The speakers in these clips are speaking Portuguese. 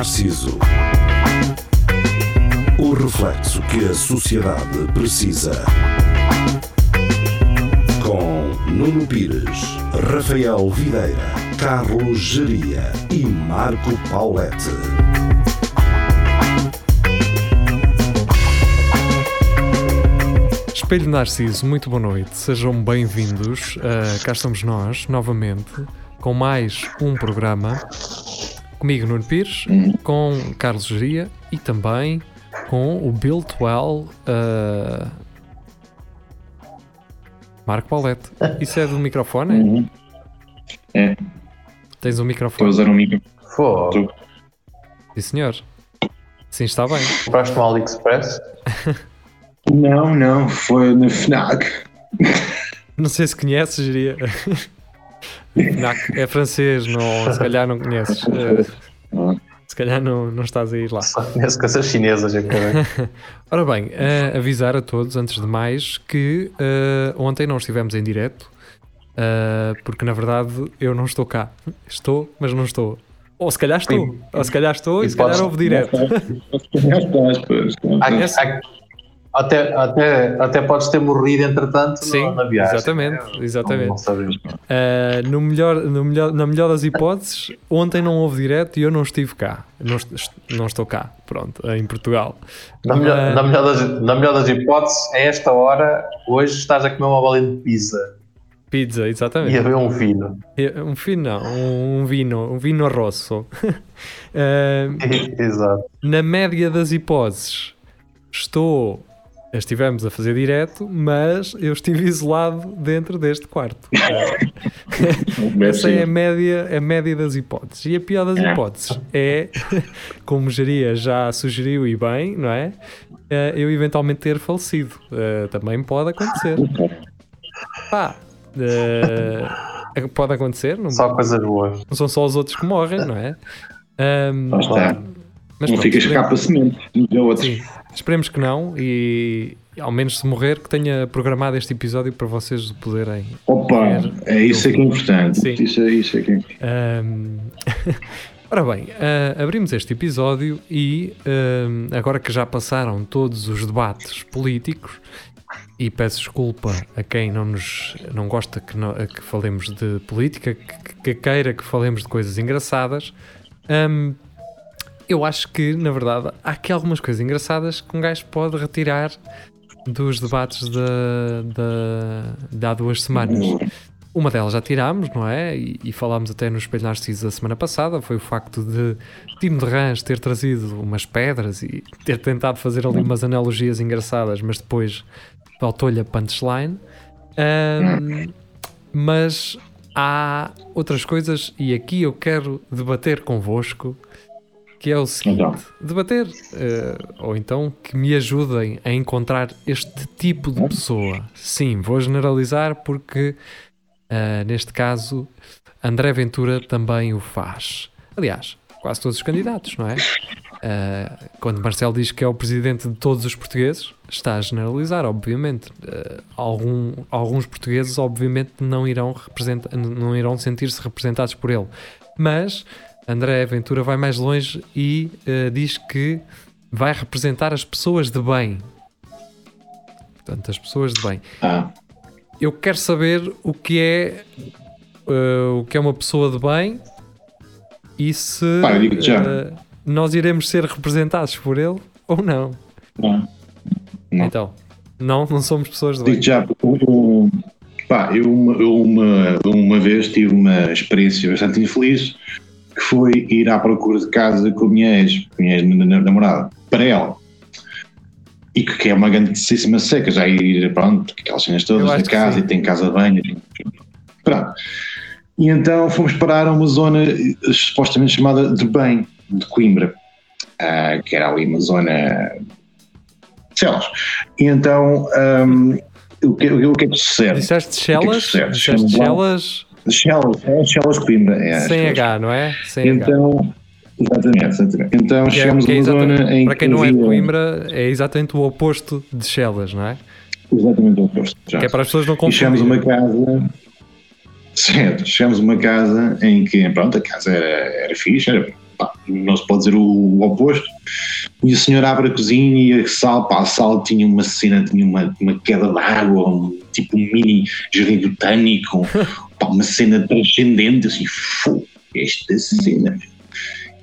Narciso. O reflexo que a sociedade precisa. Com Nuno Pires, Rafael Videira, Carlos Geria e Marco Paulette. Espelho Narciso, muito boa noite, sejam bem-vindos. Uh, cá estamos nós, novamente, com mais um programa. Comigo, Nuno Pires, com Carlos Geria e também com o Built Well uh, Marco Paulette. Isso é do microfone? Uhum. É, Tens um estou a microfone? usar um micro. Fogo. Sim, senhor. Sim, está bem. Compraste no AliExpress? Não, não, foi na FNAC. Não sei se conheces, Geria. Fnac é francês, não, se calhar não conheces. Uh, se calhar não, não estás a ir lá. Só conheço coisas chinesas, eu. Ora bem, eh, avisar a todos, antes de mais, que eh, ontem não estivemos em direto, eh, porque na verdade eu não estou cá. Estou, mas não estou. Ou se calhar estou, ou se calhar estou e, e se calhar houve direto. Há- há- até, até, até podes ter morrido, entretanto, Sim, na, na viagem. exatamente, Não, exatamente. não sabemos. Eh, no melhor, no melhor, na melhor das hipóteses, ontem não houve direto e eu não estive cá. Não, est- não estou cá, pronto, em Portugal. Na melhor, Mas- na, melhor das, na melhor das hipóteses, a esta hora, hoje estás a comer uma bolinha de pizza Pizza, exatamente. e a ver um fino. Um fino, não, um vino, um vino rosso. Eh, Exato. na média das hipóteses, estou. Estivemos a fazer direto, mas eu estive isolado dentro deste quarto. Essa é a média, a média das hipóteses. E a pior das É. hipóteses é, como o Geria já sugeriu e bem, não é? Eh, Eu eventualmente ter falecido. Eh, Também pode acontecer. Pá, eh, pode acontecer, não, Só coisas boas. não são só os outros que morrem, não é? Está. mas Não ficas cá para semente. Deu outros. Sim, esperemos que não e ao menos se morrer que tenha programado este episódio para vocês poderem Opa, é isso é que é importante. Sim. Isso é, isso é que é Ahm, Ora bem, ah, abrimos este episódio e agora que já passaram todos os debates políticos e peço desculpa a quem não nos não gosta que, que falemos de política, que, que queira que falemos de coisas engraçadas, ahm, eu acho que na verdade há aqui algumas coisas engraçadas que um gajo pode retirar dos debates de, de, de há duas semanas. Uma delas já tirámos, não é? E, e falámos até no Espelho Narciso da semana passada. Foi o facto de Timo de Rãs ter trazido umas pedras e ter tentado fazer ali umas analogias engraçadas, mas depois faltou-lhe a punchline. Ahm, mas há outras coisas, e aqui eu quero debater convosco, que é o seguinte: Então. debater, eh, ou então que me ajudem a encontrar este tipo de pessoa. Sim, vou generalizar porque Uh, neste caso, André Ventura também o faz. Aliás, quase todos os candidatos, não é? Uh, quando Marcelo diz que é o presidente de todos os portugueses, está a generalizar, obviamente. Uh, algum- alguns portugueses, obviamente, não irão, não irão sentir-se representados por ele. Mas André Ventura vai mais longe e uh, diz que vai representar as pessoas de bem. Portanto, as pessoas de bem Ah, eu quero saber o que é uh, o que é uma pessoa de bem e se já. uh, nós iremos ser representados por ele ou não. não. Não. Então, não, não somos pessoas de bem. Digo já, eu, pá, eu, uma, eu uma, uma vez tive uma experiência bastante infeliz que foi ir à procura de casa com a minha ex, com a minha ex-namorada, para ela. E que, que é uma grandíssima seca, já ir, pronto, aquelas cenas todas da que casa e tem casa de banho. Pronto. E então fomos parar a uma zona eh, supostamente chamada de bem, de Coimbra, ah, que era ali uma zona Celas. E então, hum, o, que, o que é que sucede? Disseste Chelas? sucede? Disseste Chelas Chelas, é Chelas Coimbra. É, sem. H, não é? Sem H. Então, exatamente, exatamente. Então Que é- chegamos que a é uma zona em para quem não é de Coimbra, é exatamente o oposto de Chelas, não é? Exatamente o oposto. já. Que é para as pessoas não E chegamos a uma confundirem. casa. Certo, chegamos a uma casa em que, pronto, a casa era, era fixe, era pá, não se pode dizer o, o oposto. E o senhor abre a cozinha e a sala, pá, a sala tinha uma cena, tinha uma, uma queda de água, um, tipo um mini jardim botânico, pá, uma cena transcendente, assim, fô, esta cena.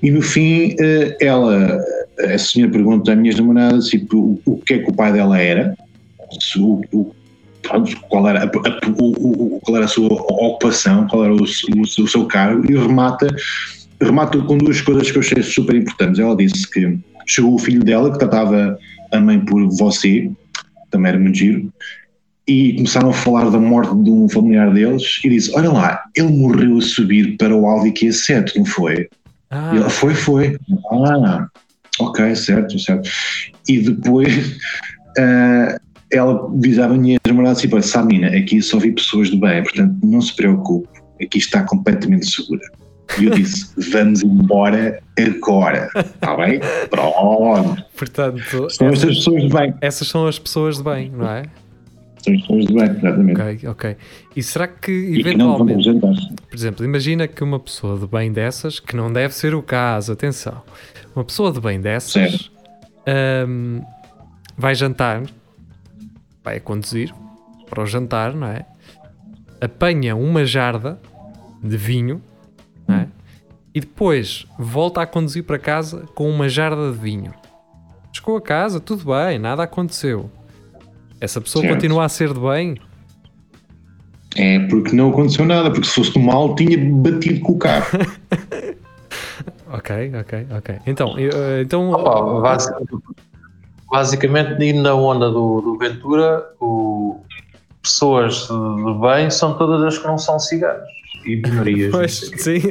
E no fim, eh, ela, a senhora pergunta à minha namorada tipo, o, o que é que o pai dela era, se o, o- qual, era a, a- o- o- qual era a sua ocupação, qual era o, o o seu cargo, e remata, remata com duas coisas que eu achei super importantes. Ela disse que chegou o filho dela, que tratava a mãe por você, também era muito giro, e começaram a falar da morte de um familiar deles, e disse: Olha lá, ele morreu a subir para o Audi Q7, não foi? Ah, E ela, foi, foi. Ah, ok, certo, certo. E depois ah, ela avisava a minha namorada assim, "Pá, Samina, aqui só vi pessoas de bem, portanto não se preocupe, aqui está completamente segura. E eu disse, vamos embora agora, está bem? Pronto. portanto, São estas essas, pessoas de bem. essas são as pessoas de bem, não é? São as pessoas de bem, exatamente. Ok, ok. E será que E eventualmente, por exemplo, imagina que uma pessoa de bem dessas, que não deve ser o caso, atenção, uma pessoa de bem dessas ahm, vai jantar, vai a conduzir para o jantar, não é? Apanha uma jarda de vinho, é? E depois volta a conduzir para casa com uma jarda de vinho. Chegou a casa, tudo bem, nada aconteceu. Essa pessoa Certo. continua a ser de bem? É porque não aconteceu nada, porque se fosse do mal tinha batido com o carro. Ok, ok, ok. Então, eh, então Opa, basi- basicamente, indo na onda do, do Ventura, o, pessoas de bem são todas as que não são ciganos minorias. Pois, sim,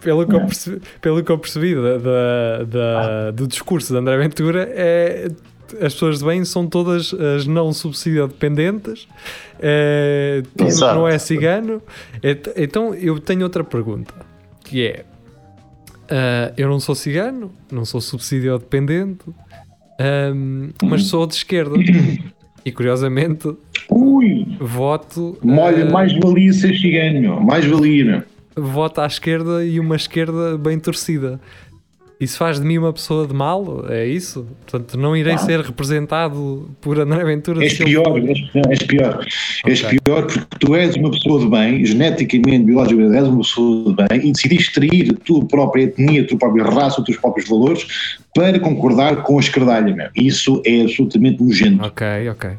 pelo que eu percebi, pelo que eu percebi da, da- da- do discurso de André Ventura, é, as pessoas de bem são todas as não subsidiodependentes, é, tudo Exato. não é cigano. Et- Então eu tenho outra pergunta, que é, ah, eu não sou cigano, não sou subsidiodependente, ahm, mas sou de esquerda. E curiosamente Ui! voto, Molha, ah, mais valia ser cigano, meu. Mais valia, voto à esquerda e uma esquerda bem torcida. Isso faz de mim uma pessoa de mal? É isso? Portanto, não irei ser representado por André Ventura. És pior, és, não, és pior. És Ok. pior porque tu és uma pessoa de bem, geneticamente, biologicamente, és uma pessoa de bem e decidiste extrair a tua própria etnia, a tua própria raça, os teus próprios valores para concordar com a esquerdalha, meu. Isso é absolutamente nojento. Ok, ok.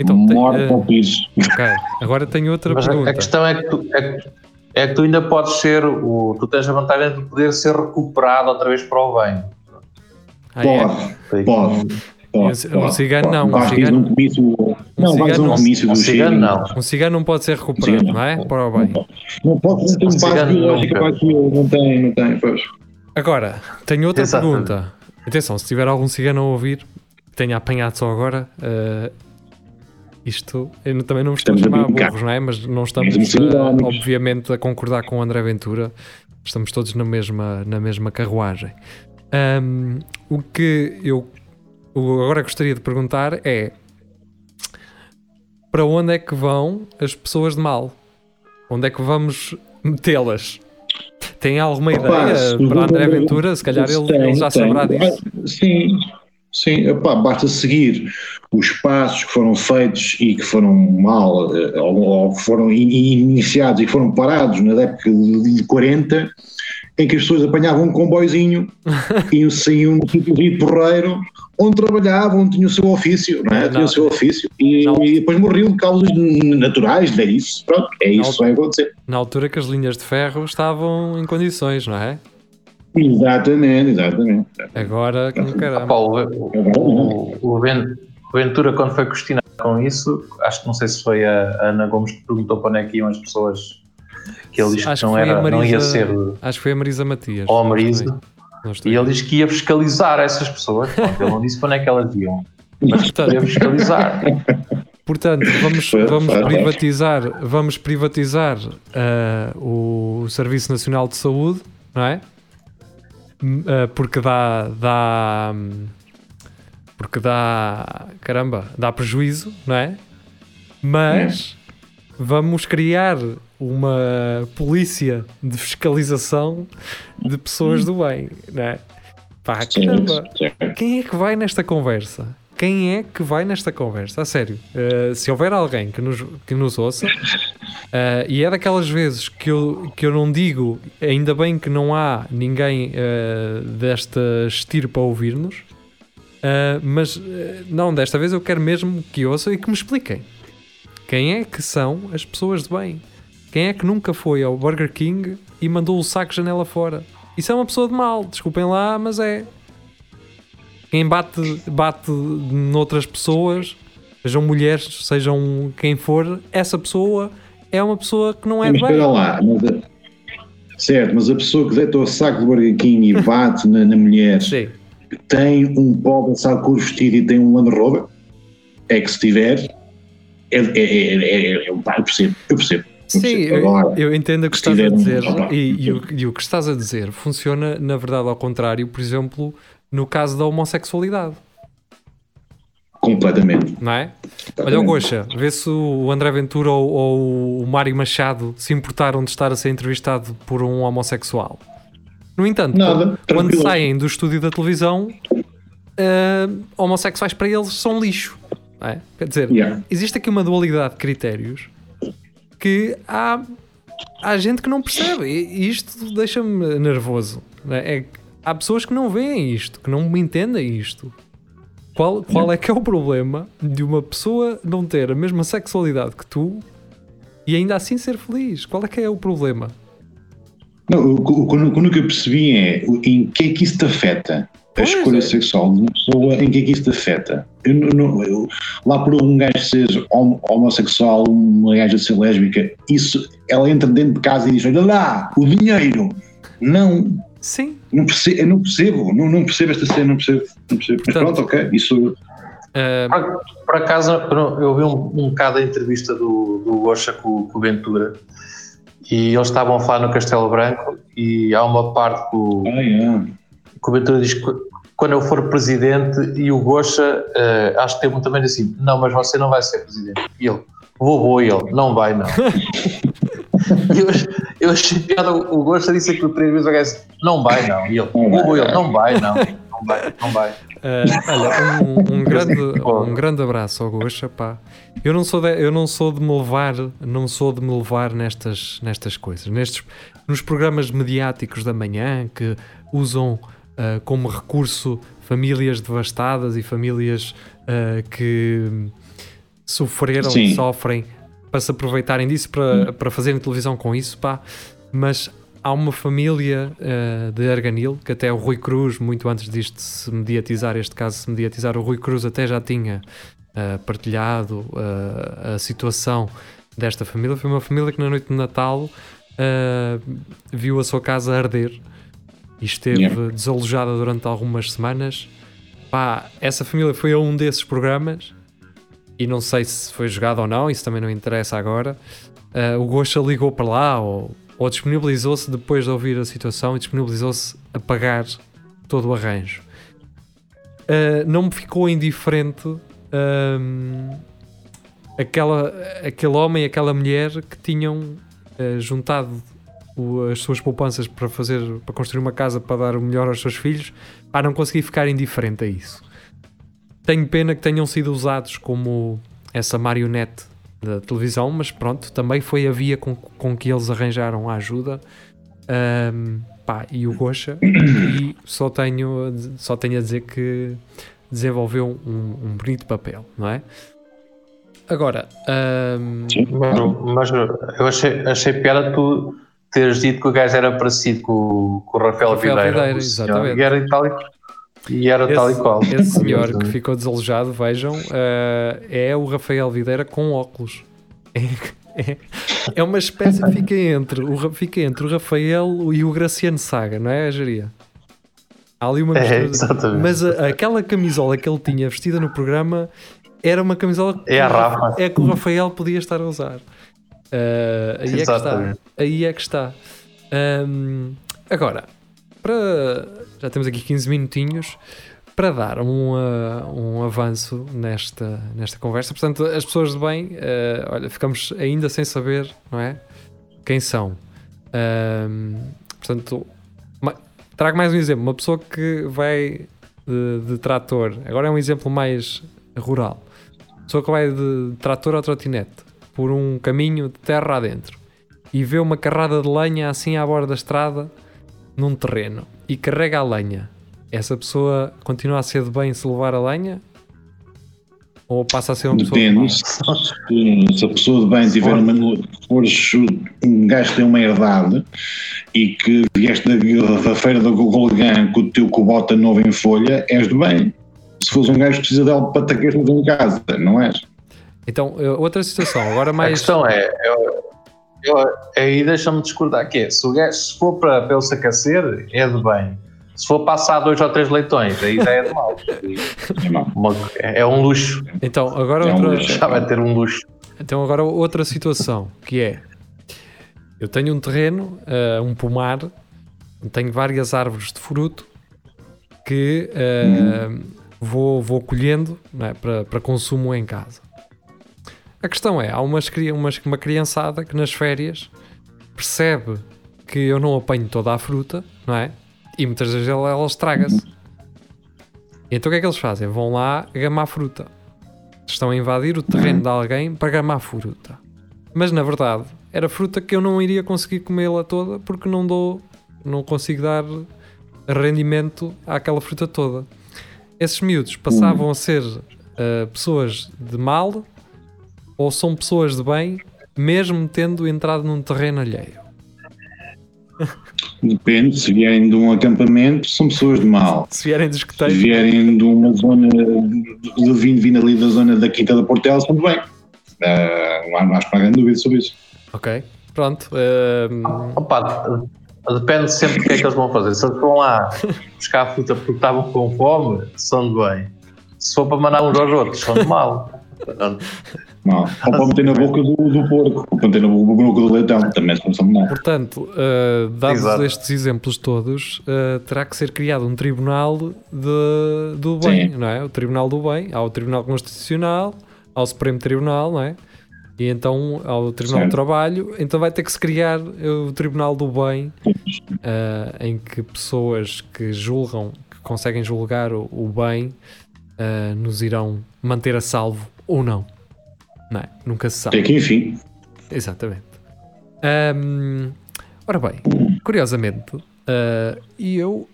Então, tem- Morte eh, ao piso. ok. Agora tenho outra Mas pergunta. a questão é que, tu, é, que- é que tu ainda podes ser, o, tu tens a vantagem de poder ser recuperado outra vez para o bem. Ah, é? Pode, pode. pode, Um cigano pode. não, um ter cigano- um comício, não, cigano um não. comício Um cigano não. Um cigano não pode ser recuperado, Cigano não é? não. Para o bem. Não pode, não tem Um um base nunca. para aquilo, não tem, não tem, pois. Agora, tenho outra Exatamente. pergunta. Atenção, se tiver algum cigano a ouvir, que tenha apanhado só agora, eh, isto, eu também não estou a Estamos a chamar brincar. burros, não é? Mas não estamos, a eh, irónicos. obviamente, a concordar com o André Ventura. Estamos todos na mesma, na mesma carruagem. Ahm, o que eu agora gostaria de perguntar é para onde é que vão as pessoas de mal? Onde é que vamos metê-las? Tem alguma Opa, ideia para André Ventura? Se calhar ele, Tem, ele já tem. saberá disso. Sim, sim, epá, basta seguir os passos que foram feitos e que foram mal, eh, ou, ou que foram in- iniciados e que foram parados na década de de 40, em que as pessoas apanhavam um comboizinho e saíam no sítio de porreiro, onde trabalhavam, onde tinham o seu ofício, não é? Não. Tinham o seu ofício e, Não. e depois morriam de causas naturais, de velhice. Pronto, é isso que vai acontecer. Na altura que as linhas de ferro estavam em condições, não é? Exatamente, exatamente. Agora, caramba. o, o, o Ven- o Ventura, quando foi questionado com isso, acho que não sei se foi a Ana Gomes que perguntou para onde é que iam as pessoas, que ele disse Acho que não, que era, não ia Marisa- ser Acho que foi a Marisa Matias. ou a Marisa, e ele disse que ia fiscalizar essas pessoas. Ele não disse para onde é que elas iam, mas ia Portanto, fiscalizar. portanto, vamos, vamos privatizar, vamos privatizar ah, o Serviço Nacional de Saúde, não é? Ah, porque dá, dá porque dá caramba, dá prejuízo, não é? Mas vamos criar uma polícia de fiscalização de pessoas do bem, não é? Pá, caramba, quem é que vai nesta conversa? Quem é que vai nesta conversa? A sério, uh, se houver alguém que nos, que nos ouça, uh, e é daquelas vezes que eu, que eu não digo, ainda bem que não há ninguém uh, desta estirpa a ouvir-nos, mas não, desta vez eu quero mesmo que ouçam e que me expliquem. Quem é que são as pessoas de bem? Quem é que nunca foi ao Burger King e mandou o saco janela fora? Isso é uma pessoa de mal, desculpem lá, mas é. Quem bate, bate noutras pessoas, sejam mulheres, sejam quem for, essa pessoa é uma pessoa que não é Mas bem. espera lá, certo, mas a pessoa que deita o saco de Burger King e bate na, na mulher Sim. tem um pobre saco vestido e tem um Land Rover? É que se tiver, é, é, é, é, é, é, eu percebo, eu percebo. Sim, eu, eu entendo o que estás a um- dizer e, e o, e o que estás a dizer funciona, na verdade, ao contrário, por exemplo, no caso da homossexualidade, completamente. não é? Olha o Goxa, vê se o André Ventura ou, ou o Mário Machado se importaram de estar a ser entrevistado por um homossexual. No entanto, Nada, quando tranquilo. saem do estúdio da televisão, ah, homossexuais para eles são lixo. não é? Quer dizer, Yeah. existe aqui uma dualidade de critérios que há, há gente que não percebe e isto deixa-me nervoso. não é? É há pessoas que não veem isto, que não entendem isto. Qual, qual é que é o problema de uma pessoa não ter a mesma sexualidade que tu e ainda assim ser feliz? Qual é que é o problema? Não, o, que eu nunca percebi é em que é que isso te afeta. A Pois escolha é. sexual de uma pessoa, em que é que isso te afeta? Eu, não- eu- lá por um gajo ser hom- homossexual, uma gaja ser lésbica, isso, ela entra dentro de casa e diz: Olha lá, o dinheiro. Não, Sim. não percebo, eu não percebo, não, não percebo esta cena, não percebo. Não percebo. Mas Portanto- pronto, ok, isso. ah, Por, por acaso, eu vi um, um bocado a entrevista do, do Gosha com, com o Ventura e eles estavam a falar no Castelo Branco e há uma parte que o, Ah, yeah. que o Ventura diz que quando eu for presidente e o Gosha, eh, acho que teve também assim, não, mas você não vai ser presidente. E ele, vou, vou, e ele, não vai, não. E eu, eu achei piada, o Gosha disse aquilo três vezes, o gajo disse, não vai, não. E ele, e ele, não vai, não. Não vai, não vai. Ah, olha, um, um grande, um grande abraço ao Goxa, pá. Eu não sou de, eu não sou de me levar, não sou de me levar nestas, nestas coisas, nestes, nos programas mediáticos da manhã que usam ah, como recurso famílias devastadas e famílias ah, que sofreram Sim. e sofrem para se aproveitarem disso, para, para fazerem televisão com isso, pá. Mas há uma família eh, de Arganil, que até o Rui Cruz, muito antes disto se mediatizar, este caso se mediatizar, o Rui Cruz até já tinha eh, partilhado eh, a situação desta família. Foi uma família que na noite de Natal viu a sua casa arder e esteve Yeah. desalojada durante algumas semanas. Pá, essa família foi a um desses programas e não sei se foi jogado ou não, isso também não interessa agora. Uh, o Gosha ligou para lá ou, ou disponibilizou-se depois de ouvir a situação e disponibilizou-se a pagar todo o arranjo. Uh, não me ficou indiferente um, aquela, aquele homem e aquela mulher que tinham uh, juntado o- as suas poupanças para fazer para construir uma casa para dar o melhor aos seus filhos, para não conseguir ficar indiferente a isso. Tenho pena que tenham sido usados como essa marionete da televisão, mas pronto, também foi a via com, com que eles arranjaram a ajuda. Ahm, pá, e o Gosha, e só tenho, a dizer- só tenho a dizer que desenvolveu um, um bonito papel, não é? Agora, ahm, Sim. Mas, mas eu achei, achei piada tu teres dito que o gajo era parecido com, o- com o Rafael, Rafael Videira. Videira, exatamente. E era tal e, era tal e qual. esse senhor que ficou desalojado, vejam, ah, é o Rafael Videira com óculos. É, é- é uma espécie que fica entre, o, fica entre o Rafael e o Graciano Saga, não é, Geria? Há ali uma É, mistura. exatamente. Mas a- aquela camisola que ele tinha vestida no programa era uma camisola que É a Rafa. é que o Rafael podia estar a usar. Ah, aí é que está. Aí é que está. Ahm, agora, para, já temos aqui 15 minutinhos. para dar um, uh, um avanço nesta, nesta conversa. Portanto, as pessoas de bem, uh, olha, ficamos ainda sem saber, não é? Quem são. Portanto, ma- trago mais um exemplo. Uma pessoa que vai de, de trator, agora é um exemplo mais rural. Pessoa que vai de trator ou trotinete por um caminho de terra adentro e vê uma carrada de lenha assim à borda da estrada num terreno e carrega a lenha. Essa pessoa continua a ser de bem se levar a lenha? Ou passa a ser uma pessoa de Depende. mal? Se, a pessoa de bem tiver uma. se fores um gajo que tem uma herdade e que vieste da, da feira da Gogolgã com o teu cobota novo em folha, és de bem. Se fores um gajo que precisa dela para te aquecer em casa, não és? Então, eh, outra situação, agora A mais. questão é, eu- aí deixa-me discordar que é, se, o gajo, se for para, para ele se aquecer, é de bem. Se for passar dois ou três leitões, aí já é de mal. É é, é um luxo. Então, agora É um outra, luxo. Já vai ter um luxo. então, agora outra situação que é: eu tenho um terreno, eh, um pomar, tenho várias árvores de fruto que eh, vou, vou colhendo não é, para, para consumo em casa. A questão é: há umas, umas, uma criançada que nas férias percebe que eu não apanho toda a fruta, não é? E muitas vezes ela, ela estraga-se. Então o que é que eles fazem? Vão lá gamar fruta. Estão a invadir o terreno de alguém para gamar fruta. Mas na verdade, era fruta que eu não iria conseguir comê-la toda porque não dou, não consigo dar rendimento àquela fruta toda. Esses miúdos passavam a ser ah, pessoas de mal ou são pessoas de bem, mesmo tendo entrado num terreno alheio. Depende, se vierem de um acampamento, são pessoas de mal. Se vierem dos Se escuteiros, vierem de uma zona de vindo, vindo ali da zona da Quinta da Portela, são de bem. Uh, não há mais para grande dúvida sobre isso. ok, pronto. ah, Opa, depende sempre do que é que eles vão fazer. Se eles vão lá buscar a fruta porque estavam com fome, são de bem. Se for para mandar uns aos outros, são de mal. Ou para meter na boca do, do porco, ou para meter na boca do leitão, também são são mal. Portanto, uh, dados Exato. estes exemplos todos, uh, terá que ser criado um tribunal de, do bem, Sim. não é? O tribunal do bem, há o tribunal constitucional, há o Supremo Tribunal, não é? E então ao Tribunal do Certo. Trabalho, então vai ter que se criar uh, o Tribunal do Bem, uh, em que pessoas que julgam, que conseguem julgar o, o bem, uh, nos irão manter a salvo ou não. Não é? Nunca se sabe. Até que enfim. Exatamente. Ahm, ora bem, curiosamente, ah, e eu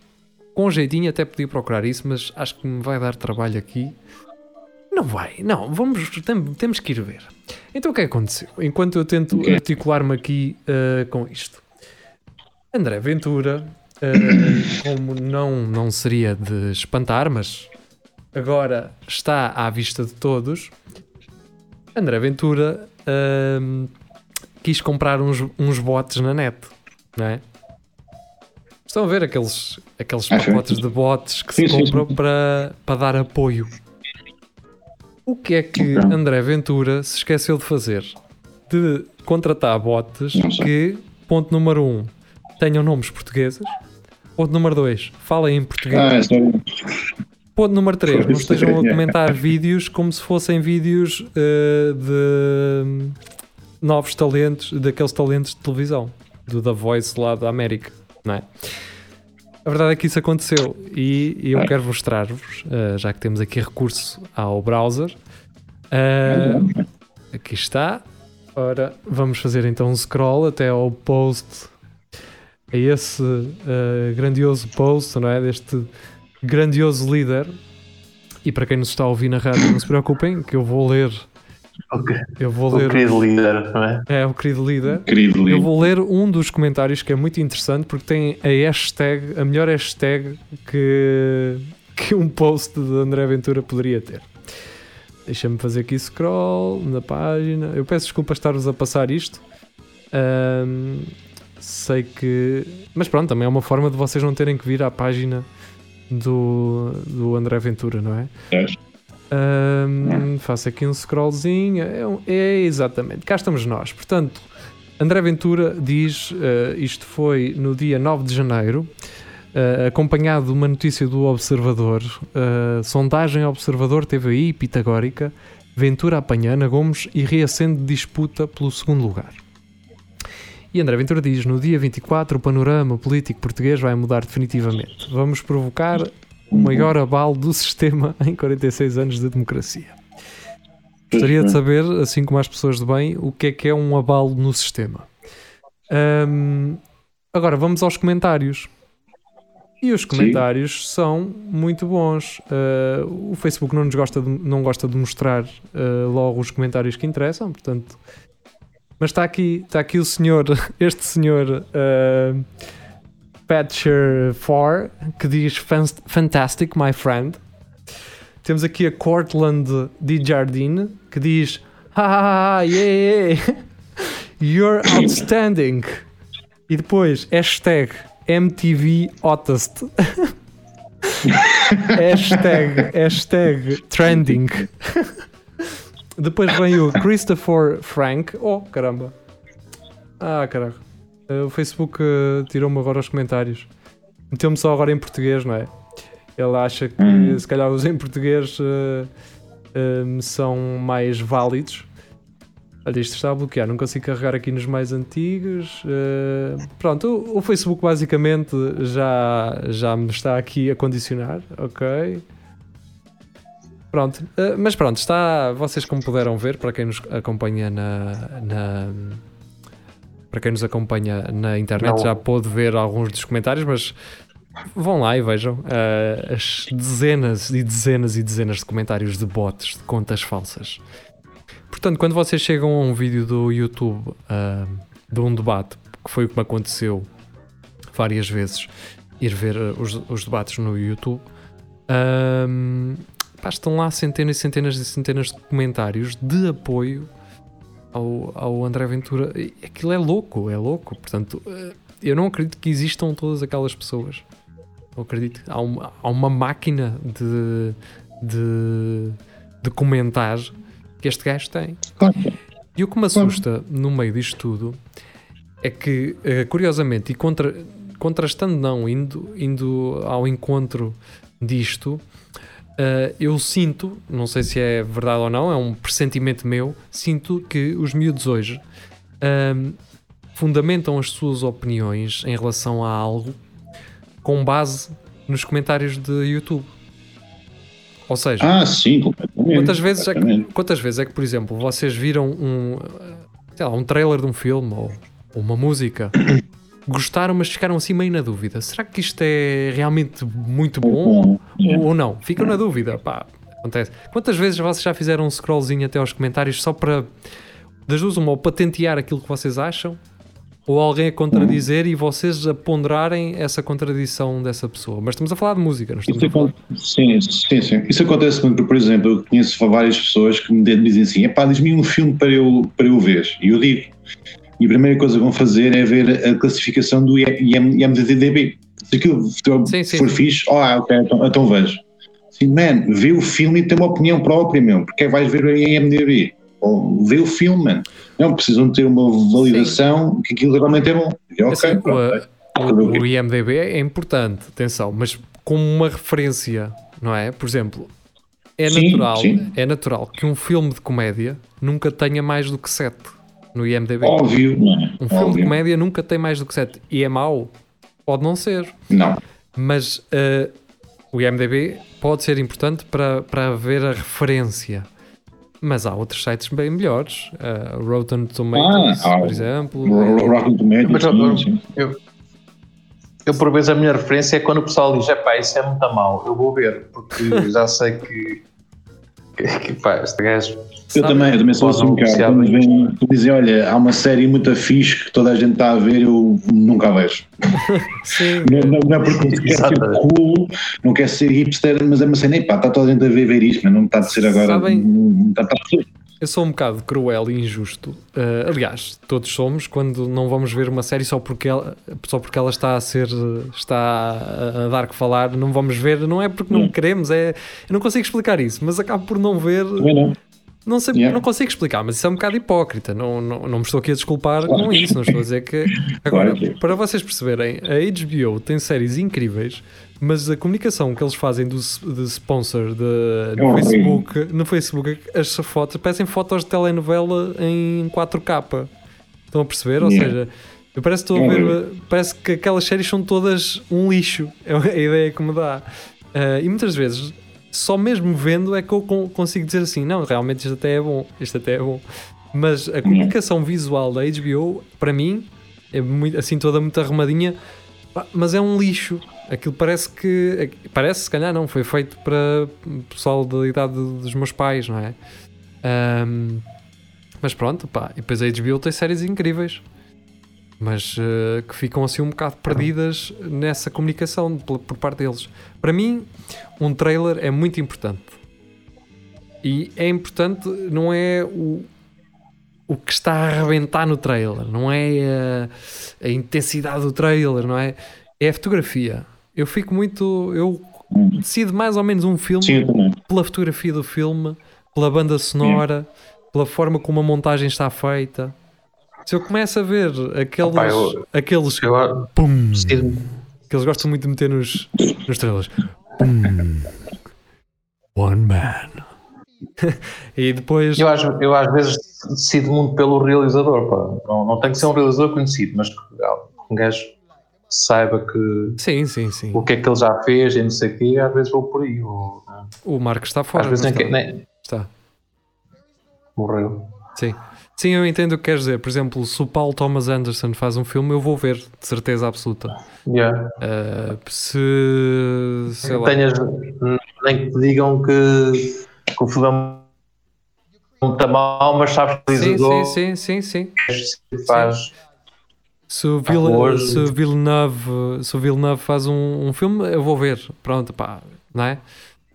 com jeitinho até podia procurar isso, mas acho que me vai dar trabalho aqui. Não vai, não, vamos, tem- temos que ir ver. Então o que é que aconteceu? Enquanto eu tento articular-me aqui ah, com isto. André Ventura, ah, como não, não seria de espantar, mas agora está à vista de todos, André Ventura ahm, quis comprar uns, uns bots na net, não é? Estão a ver aqueles, aqueles Ah, pacotes de bots que se compram para, para dar apoio. O que é que. André Ventura se esqueceu de fazer? De contratar bots que, ponto número um, tenham nomes portugueses. Ponto número dois, falem em português. Ah, é. Ponto número 3, não estejam a é. comentar vídeos como se fossem vídeos eh, de hum, novos talentos, daqueles talentos de televisão, do The Voice lá da América, não é? A verdade é que isso aconteceu e eu É. quero mostrar-vos, eh, já que temos aqui recurso ao browser. eh, aqui está. Ora, vamos fazer então um scroll até ao post, a esse eh, grandioso post, não é? Deste grandioso líder. E para quem nos está a ouvir na rádio, não se preocupem, que eu vou ler. ok. Eu vou O ler. querido líder, não é? É o querido líder. Querido Eu livro. vou ler um dos comentários que é muito interessante porque tem a hashtag, a melhor hashtag que, que um post de André Ventura poderia ter. Deixa-me fazer aqui scroll na página. Eu peço desculpa estar-vos a passar isto. Ahm, sei que. Mas pronto, também é uma forma de vocês não terem que vir à página do, do André Ventura, não é? Ahm, faço aqui um scrollzinho. É, um- é exatamente. Cá estamos nós. Portanto, André Ventura diz: eh, isto foi no dia 9 de janeiro. Uh, acompanhado de uma notícia do Observador, uh, sondagem Observador TVI Pitagórica, Ventura apanha Ana Gomes e reacende disputa pelo segundo lugar. E André Ventura diz: no dia 24, o panorama político português vai mudar definitivamente. Vamos provocar o maior abalo do sistema em 46 anos de democracia. Gostaria de saber, assim como as pessoas de bem, o que é que é um abalo no sistema. Um, agora vamos aos comentários. E os comentários Sim. são muito bons. Uh, o Facebook não, nos gosta de, não gosta de mostrar uh, logo os comentários que interessam, portanto. Mas está aqui, está aqui o senhor, este senhor uh, Patcher 4, que diz Fantastic, my friend. Temos aqui a Cortland D. Jardine, que diz Ah, yeah, yeah. You're outstanding. E depois, hashtag MTV Hottest. hashtag, hashtag trending. Depois vem o Christopher Frank. Oh, caramba. Ah, caralho. Uh, o Facebook uh, tirou-me agora os comentários. Meteu-me só agora em português, não é? Ele acha que hum. se calhar os em português uh, são mais válidos. Olha, isto está a bloquear, não consigo carregar aqui nos mais antigos. Pronto, o, o, Facebook basicamente já, já me está aqui a condicionar, ok. Pronto, uh, mas pronto, está. Vocês como puderam ver, para quem nos acompanha na. na para quem nos acompanha na internet não. já pôde ver alguns dos comentários, mas vão lá e vejam uh, as dezenas e dezenas e dezenas de comentários de bots de contas falsas Portanto, quando vocês chegam a um vídeo do YouTube uh, de um debate, que foi o que me aconteceu várias vezes, ir ver os, os debates no YouTube, uh, pá, estão lá centenas e centenas e centenas de comentários de apoio ao, ao André Ventura. Aquilo é louco, é louco. Portanto, eu não acredito que existam todas aquelas pessoas. Não acredito. Há uma, há uma máquina de, de, de comentar que este gajo tem. E o que me assusta no meio disto tudo é que, eh, curiosamente, e contra, contrastando não, indo, indo ao encontro disto, uh, eu sinto, não sei se é verdade ou não, é um pressentimento meu, sinto que os miúdos hoje uh, fundamentam as suas opiniões em relação a algo com base nos comentários de YouTube. Ou seja, ah, sim, quantas vezes, é que, quantas vezes é que, por exemplo, vocês viram um, lá, um trailer de um filme ou uma música, gostaram, mas ficaram assim meio na dúvida: será que isto é realmente muito bom ou, não? Ficam na dúvida, pá, acontece. Quantas vezes vocês já fizeram um scrollzinho até aos comentários só para das duas, uma, ou patentear aquilo que vocês acham, ou alguém a contradizer e vocês a ponderarem essa contradição dessa pessoa. Mas estamos a falar de música, não estamos Isso a falar... Sim, sim, sim. Isso acontece muito, por exemplo, eu conheço várias pessoas que me dizem assim, epá, diz-me um filme para eu, para eu ver. E eu digo. E a primeira coisa que vão fazer é ver a classificação do IMDB. Se aquilo sim, sim, for sim. fixe, oh, ok, então, então vejo. Sim, man, vê o filme e tem uma opinião própria, meu, porque vais ver o IMDB ou vê o filme, mano. Não, precisam ter uma validação Sim. que aquilo realmente é bom. E, okay, assim, pronto, o, o, o, IMDB é importante, atenção, mas como uma referência, não é? Por exemplo, é sim, natural, sim. é natural que um filme de comédia nunca tenha mais do que 7 no IMDB. Óbvio, não é? Um filme Óbvio. de comédia nunca tem mais do que 7 e é mau? Pode não ser. Não. Mas uh, o IMDB pode ser importante para, para ver a referência. Mas há outros sites bem melhores. Uh, Rotten Tomatoes, ah, por exemplo. Rotten Tomatoes. Eu, eu, por vezes, a minha referência é quando o pessoal diz: é pá, isso é muito mal, eu vou ver, porque já sei que, que, que pá, este gajo eu também, eu também sou assim um bocado. Quando vem, dizem, olha, há uma série muito fixe que toda a gente está a ver, eu nunca a vejo. Sim. Não, não, é porque quer ser cool, não quer ser hipster, mas é uma cena, pá, está toda a gente a ver, ver isto, mas não está a ser agora. Sabem, não está, está a ser. Eu sou um bocado cruel e injusto. Uh, aliás, todos somos quando não vamos ver uma série só porque ela, só porque ela está a ser está a, a dar que falar, não vamos ver, não é porque não hum. queremos, é eu não consigo explicar isso, mas acabo por não ver. Também não Não, sei, Yeah. não consigo explicar, mas isso é um bocado hipócrita. Não, não, não me estou aqui a desculpar com isso. Não estou a dizer que. Agora, Claro é. para vocês perceberem, a HBO tem séries incríveis, mas a comunicação que eles fazem do, de sponsor de, É no, horrível. Facebook, no Facebook, as fotos parecem fotos de telenovela em 4K. Estão a perceber? Ou Yeah. seja, parece que estou a É ver. horrível. Parece que aquelas séries são todas um lixo. É a ideia que me dá. Ah, e muitas vezes, só mesmo vendo é que eu con- consigo dizer assim: não, realmente isto até é bom. Isto até é bom. Mas a comunicação visual da HBO, para mim, é muito, assim toda muito arrumadinha, mas é um lixo. Aquilo parece que. Parece, se calhar, não. Foi feito para o pessoal da idade dos meus pais, não é? Ahm, mas pronto, pá. E depois a HBO tem séries incríveis. Mas eh, que ficam assim um bocado perdidas nessa comunicação por, por parte deles. Para mim, um trailer é muito importante. E é importante, não é o, o que está a arrebentar no trailer, não é a, a intensidade do trailer, não é? É a fotografia. Eu fico muito. Eu decido mais ou menos um filme Sim, pela fotografia do filme, pela banda sonora, pela forma como a montagem está feita. Se eu começo a ver aqueles, Opa, eu- aqueles Eu pum, que eles gostam muito de meter nos, nos trailers. Pum. One man. e depois. eu, acho, eu às vezes decido muito pelo realizador. Pá. Não, não tem que ser um realizador conhecido, mas que um gajo saiba que, Sim, sim, sim. o que é que ele já fez e não sei o quê, às vezes vou por aí. Ou, O Marco está fora. às vezes nem, está? nem- está. morreu. Sim. Sim, eu entendo o que queres dizer. Por exemplo, se o Paul Thomas Anderson faz um filme, eu vou ver, de certeza absoluta. Yeah. Uh, se. Sei lá. Tenhas, nem que te digam que, que o filme está mal, mas sabes que Sim, sim, sim, sim, sim. faz. Se o, Villa, Hoje- se o Villeneuve, se o Villeneuve faz um, um filme, eu vou ver. Pronto, pá, não é?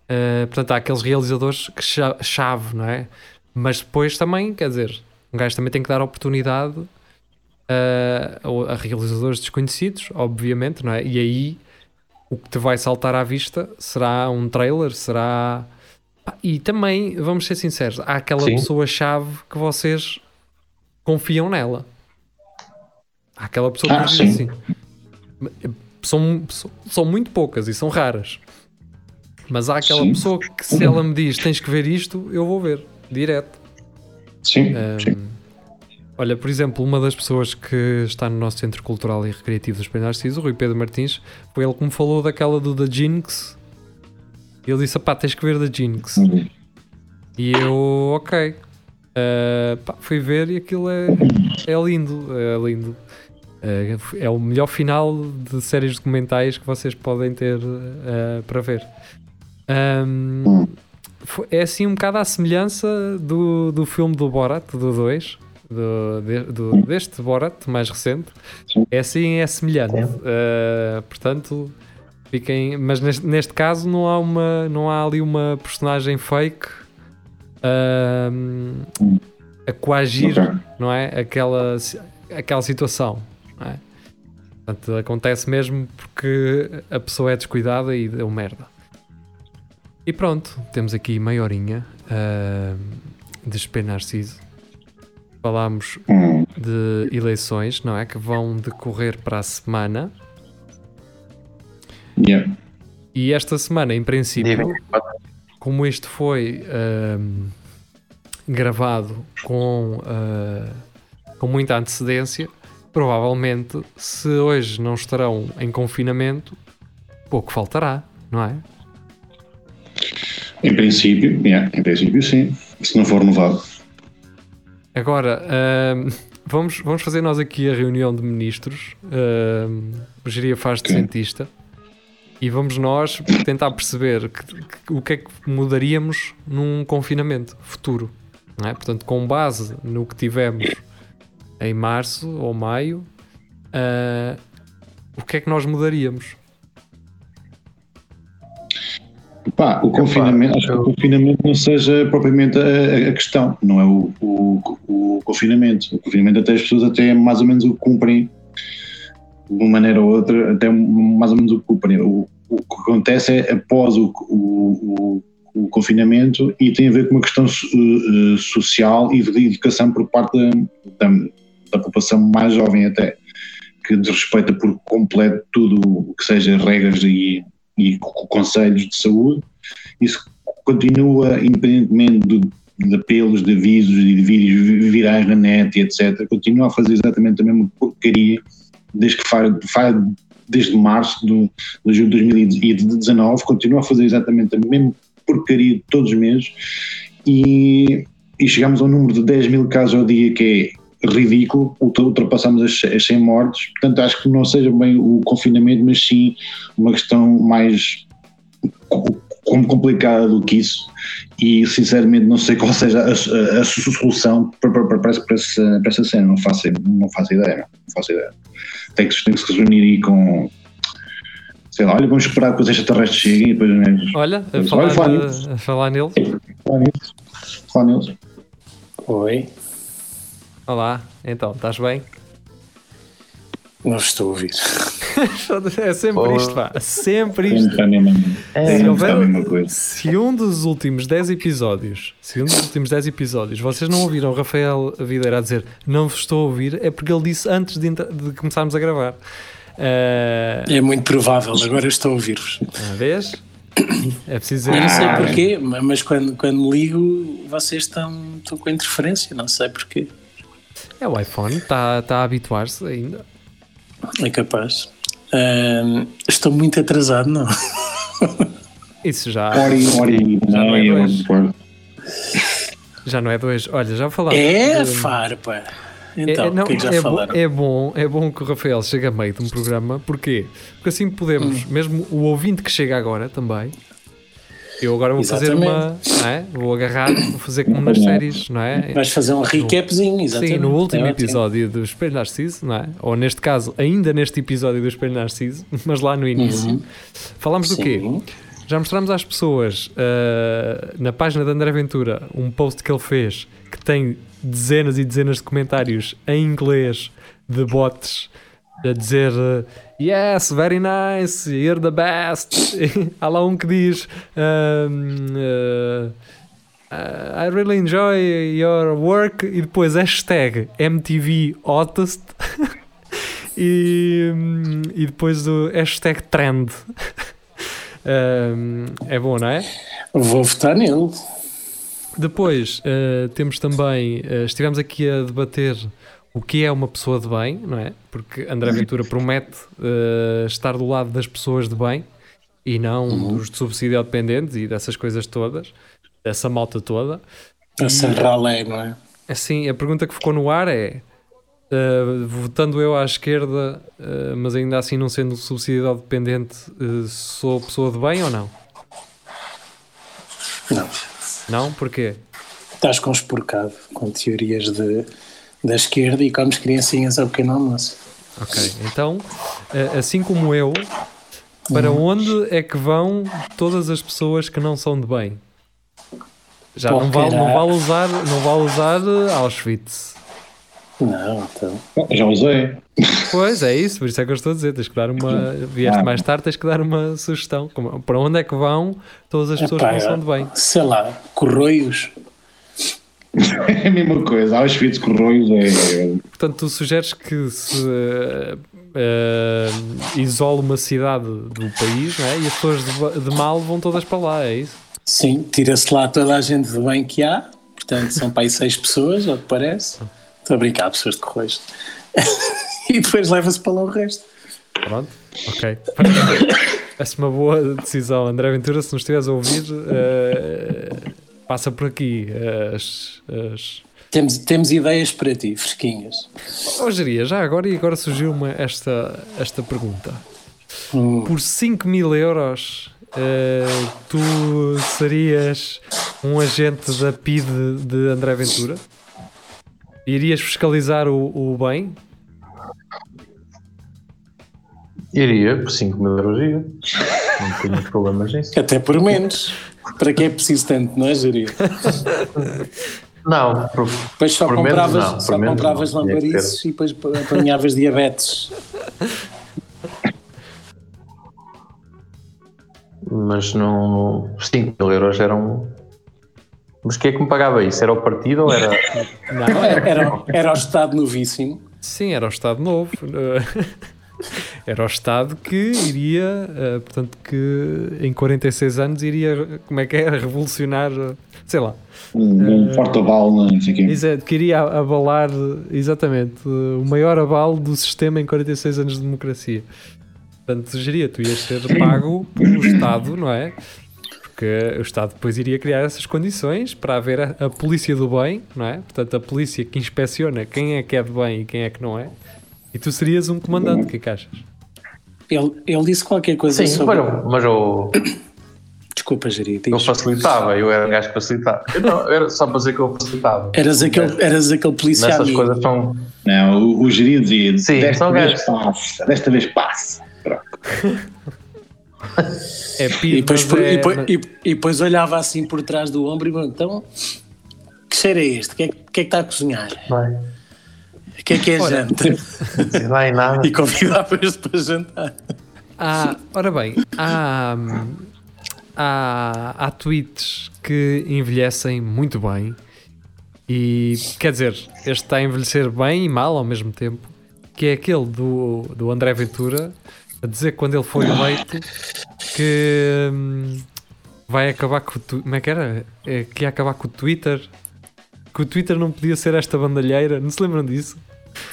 Uh, portanto, há aqueles realizadores que cha- chave, não é? Mas depois também, quer dizer, um gajo também tem que dar oportunidade uh, a, realizadores desconhecidos, obviamente, não é? E aí o que te vai saltar à vista será um trailer, será. E também, vamos ser sinceros, há aquela pessoa-chave que vocês confiam nela. Há aquela pessoa que Ah, diz assim. São, são, são muito poucas e são raras. Mas há aquela Sim. pessoa que se ela me diz tens que ver isto, eu vou ver, direto. Sim, Um, sim. Olha, por exemplo, uma das pessoas que está no nosso Centro Cultural e Recreativo dos Penais Narciso, o Rui Pedro Martins, foi ele que me falou daquela do The Jinx. E ele disse: pá, tens que ver The Jinx. Uhum. E eu, ok. Uh, pá, fui ver e aquilo é, é lindo. É lindo. Uh, é o melhor final de séries documentais que vocês podem ter uh, para ver. Um, é assim um bocado à semelhança do, do filme do Borat, do 2, do, de- do- deste Borat mais recente. É assim, é semelhante. Uh, portanto, fiquem. Mas neste, neste caso não há, uma, não há ali uma personagem fake um, a coagir Ok. não é? Aquela, aquela situação, não é? Portanto, acontece mesmo porque a pessoa é descuidada e deu merda. E pronto, temos aqui meia horinha ah, de Espé Narciso. Falámos Hum. de eleições, não é? Que vão decorrer para a semana. Yeah. E esta semana, em princípio, como isto foi ahm, gravado com, ah, com muita antecedência, provavelmente, se hoje não estarão em confinamento, pouco faltará, não é? Em princípio, yeah, em princípio sim. Se não for renovado. Agora, ahm, vamos, vamos fazer nós aqui a reunião de ministros. o Geria faz de cientista. E vamos nós tentar perceber que- que- o que é que mudaríamos num confinamento futuro. É? Portanto, com base no que tivemos em março ou maio, ah, o que é que nós mudaríamos? Pá, o confinamento, acho que eu- o confinamento não seja propriamente a, a questão, não é o, o, o confinamento. O confinamento até as pessoas até mais ou menos o cumprem de uma maneira ou outra, até mais ou menos o cumprem. O, o que acontece é após o, o, o o confinamento e tem a ver com uma questão uh, social e de educação por parte da, da, da, população mais jovem até, que desrespeita por completo tudo o que seja regras e, e conselhos de saúde. Isso continua, independentemente de, de apelos, de avisos e de vídeos virais na net etc., continua a fazer exatamente a mesma porcaria desde que faz, faz desde março do, de julho de 2019, continua a fazer exatamente a mesma porcaria todos os meses e, e chegamos a um número de 10 mil casos ao dia que é ridículo, ultrapassamos as, as 100 mortes, portanto acho que não seja bem o confinamento, mas sim uma questão mais complicada do que isso e sinceramente não sei qual seja a, a, a solução para, para, para, para, essa, para essa cena, não faço, não faço ideia, não faço ideia. Tem que, tem que se reunir aí com sei lá, olha, vamos esperar que os extraterrestres cheguem e depois. Né, olha, a falar, falar, neles. a falar neles. Falar neles. Falar neles. Oi. Olá, então, estás bem? Não estou a ouvir. é sempre oh. isto, pá. Sempre isto. É, se, houver, se um dos últimos 10 episódios, se um dos últimos 10 episódios vocês não ouviram o Rafael Videira a dizer não vos estou a ouvir, é porque ele disse antes de, de começarmos a gravar. Uh... É muito provável, agora estou a ouvir-vos. Uma vez? É preciso dizer. Eu não sei porquê, mas quando, quando me ligo, vocês estão, estão com interferência, não sei porquê. É o iPhone, está, está a habituar-se ainda. É capaz. Uh, estou muito atrasado, não? Isso já. E hora já não é dois. Já não é dois. Olha, já falámos. É, de... farpa. Então, é, não, que já é, bom, é, bom, é bom que o Rafael chegue a meio de um programa, porquê? Porque assim podemos, hum. mesmo o ouvinte que chega agora também, eu agora vou exatamente. fazer uma, é? vou agarrar, vou fazer como nas séries, não é? Vais fazer um recapzinho, exatamente. Sim, no último é episódio do Espelho Narciso, não é? Ou neste caso, ainda neste episódio do Espelho Narciso, mas lá no início, uhum. falámos do quê? Já mostramos às pessoas uh, na página de André Ventura um post que ele fez que tem dezenas e dezenas de comentários em inglês de bots a dizer Yes, very nice, you're the best. Há lá um que diz um, uh, I really enjoy your work e depois hashtag MTV Hottest e, e depois o hashtag trend. Um, é bom, não é? Vou votar nele. Depois uh, temos também, uh, estivemos aqui a debater o que é uma pessoa de bem, não é? Porque André Ventura promete uh, estar do lado das pessoas de bem e não uhum. dos de subsídio dependentes e dessas coisas todas, dessa malta toda. Essa ralé, não é? Assim, a pergunta que ficou no ar é Uh, votando eu à esquerda, uh, mas ainda assim não sendo subsidiado dependente, sou pessoa de bem ou não? Não. Não? Porquê? Estás conspurcado com teorias de, da esquerda e comes criancinhas ao pequeno almoço. Ok, então, assim como eu, para uhum. onde é que vão todas as pessoas que não são de bem? Já não vale, não vale usar, não vale usar Auschwitz. Não, então. Já usei. Pois é isso, por isso é que eu estou a dizer. Tens que dar uma. Vieste ah. mais tarde, tens que dar uma sugestão. Como, para onde é que vão todas as pessoas Epá, que não são de bem? Sei lá, Corroios. É a mesma coisa, Auschwitz, Corroios é. Portanto, tu sugeres que se uh, uh, isole uma cidade do país não é? e as pessoas de, de mal vão todas para lá, é isso? Sim, tira-se lá toda a gente de bem que há, portanto são para aí seis pessoas, ao que parece. Estou a brincar, pessoas de correios. e depois leva-se para lá o resto. Pronto, ok. Essa é uma boa decisão, André Ventura. Se nos estiveres a ouvir, uh, passa por aqui. As, as... Temos, temos ideias para ti, fresquinhas. Oh, Geria, já agora e agora surgiu-me esta, esta pergunta. Hum. Por 5 mil euros, uh, tu serias um agente da PID de André Ventura? Irias fiscalizar o, o bem? Iria, por 5 mil euros ia. Não tenho problemas nisso. Até por menos. Para que é preciso tanto, não é, Jeria? Não, por, depois só por compravas, menos não, só compravas não, lamparices e depois apanhavas diabetes. mas não. 5 mil euros eram. Mas quem é que me pagava isso? Era o partido ou era. Não, Era, era, era o Estado novíssimo. Sim, era o Estado Novo. Era o Estado que iria, eh, portanto, que em 46 anos iria, como é que era, revolucionar, eh, sei lá, Um, um forte aval, não sei o quê. Exato, queria abalar, exatamente, eh, o maior abalo do sistema em 46 anos de democracia. Portanto, sugeria, tu ias ser pago pelo Estado, não é? Porque o Estado depois iria criar essas condições para haver a, a polícia do bem, não é? Portanto, a polícia que inspeciona quem é que é de bem e quem é que não é. E tu serias um comandante, o que é que achas? Ele, ele disse qualquer coisa Sim, sobre. mas, eu- mas eu, Desculpa, Jeri. eu facilitava, eu era um gajo que facilitava. Eu não, era só para dizer que eu facilitava. Eras aquele, eras aquele polícia Nessas amigo. coisas são. Não, o, o geria dizia, Sim, desta vez passa, desta vez passa. É E pido, depois, é- e, depois, e- e depois olhava assim por trás do ombro e então, que cheiro é este? O que é, que- é que está a cozinhar? Vai, O que é que é Ora. janta? não vai nada. E convidava-os para jantar. Há, ora bem, há, há, há tweets que envelhecem muito bem e quer dizer, este está a envelhecer bem e mal ao mesmo tempo, que é aquele do, do André Ventura a dizer que quando ele foi eleito que hum, vai acabar com o tu- como é que era? É, que ia acabar com o Twitter que o Twitter não podia ser esta bandalheira, não se lembram disso?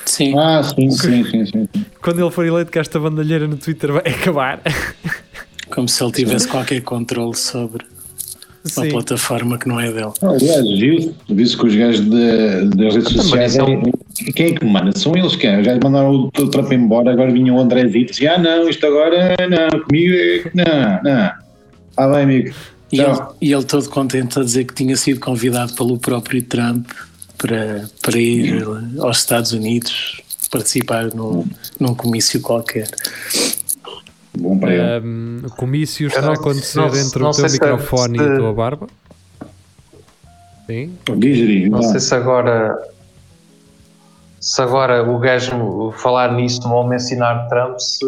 Sim. Ah, sim, sim, sim, sim. Quando ele for eleito que esta bandalheira no Twitter vai acabar. Como se ele tivesse qualquer controle sobre uma Sim. plataforma que não é dele. Aliás, viu-se viu que os gajos de- das redes Também sociais. são- é- Quem é que manda? São eles que Os gajos mandaram o, Trump embora, agora vinha o Andrezito e dizia: Ah, não, isto agora não, comigo é que não, não. Ah, bem, amigo. E ele, Tchau. e ele todo contente a dizer que tinha sido convidado pelo próprio Trump para, para ir aos Estados Unidos participar no, num comício qualquer. Bom para ele. Um, o comício está não- a acontecer não- entre não o teu se- microfone e a se- tua barba. Sim. Não vá. sei se agora. Se agora o gajo falar nisso ou mencionar Trump, se,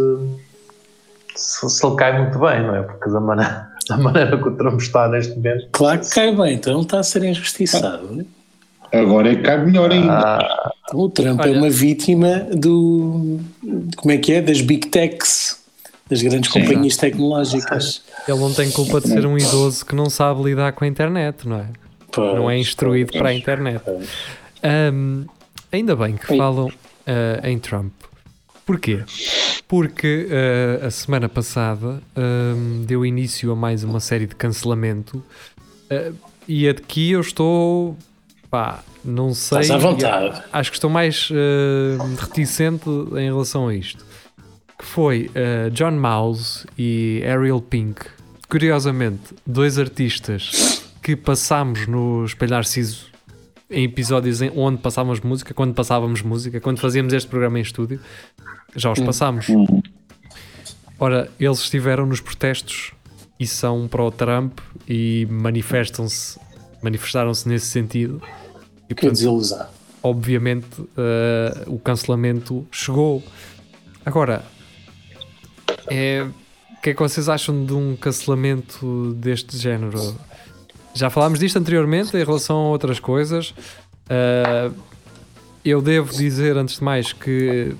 se, se ele cai muito bem, não é? Porque da maneira, da maneira que o Trump está neste momento. Claro que cai bem, então ele está a ser injustiçado. né? Agora é que cabe melhor ainda. Ah, o Trump é Olha. uma vítima do. Como é que é? Das big techs, das grandes Sim. companhias tecnológicas. Ele não tem culpa de ser um idoso que não sabe lidar com a internet, não é? Pois, Não é instruído pois, para a internet. Um, ainda bem que falam uh, em Trump. Porquê? Porque uh, a semana passada um, deu início a mais uma série de cancelamento uh, e aqui eu estou, pá, não sei. Estás à vontade. Acho que estou mais uh, reticente em relação a isto. Que foi uh, John Mouse e Ariel Pink. Curiosamente, dois artistas que passámos no Espelhar Ciso em episódios onde passávamos música, quando passávamos música, quando fazíamos este programa em estúdio, já os passámos. Hum. Ora, eles estiveram nos protestos e são para o Trump e manifestam-se, manifestaram-se nesse sentido. E Que desilusão. obviamente eh, o cancelamento chegou. Agora, é, o que é que vocês acham de um cancelamento deste género? Já falámos disto anteriormente em relação a outras coisas. Eh, eu devo dizer, antes de mais, que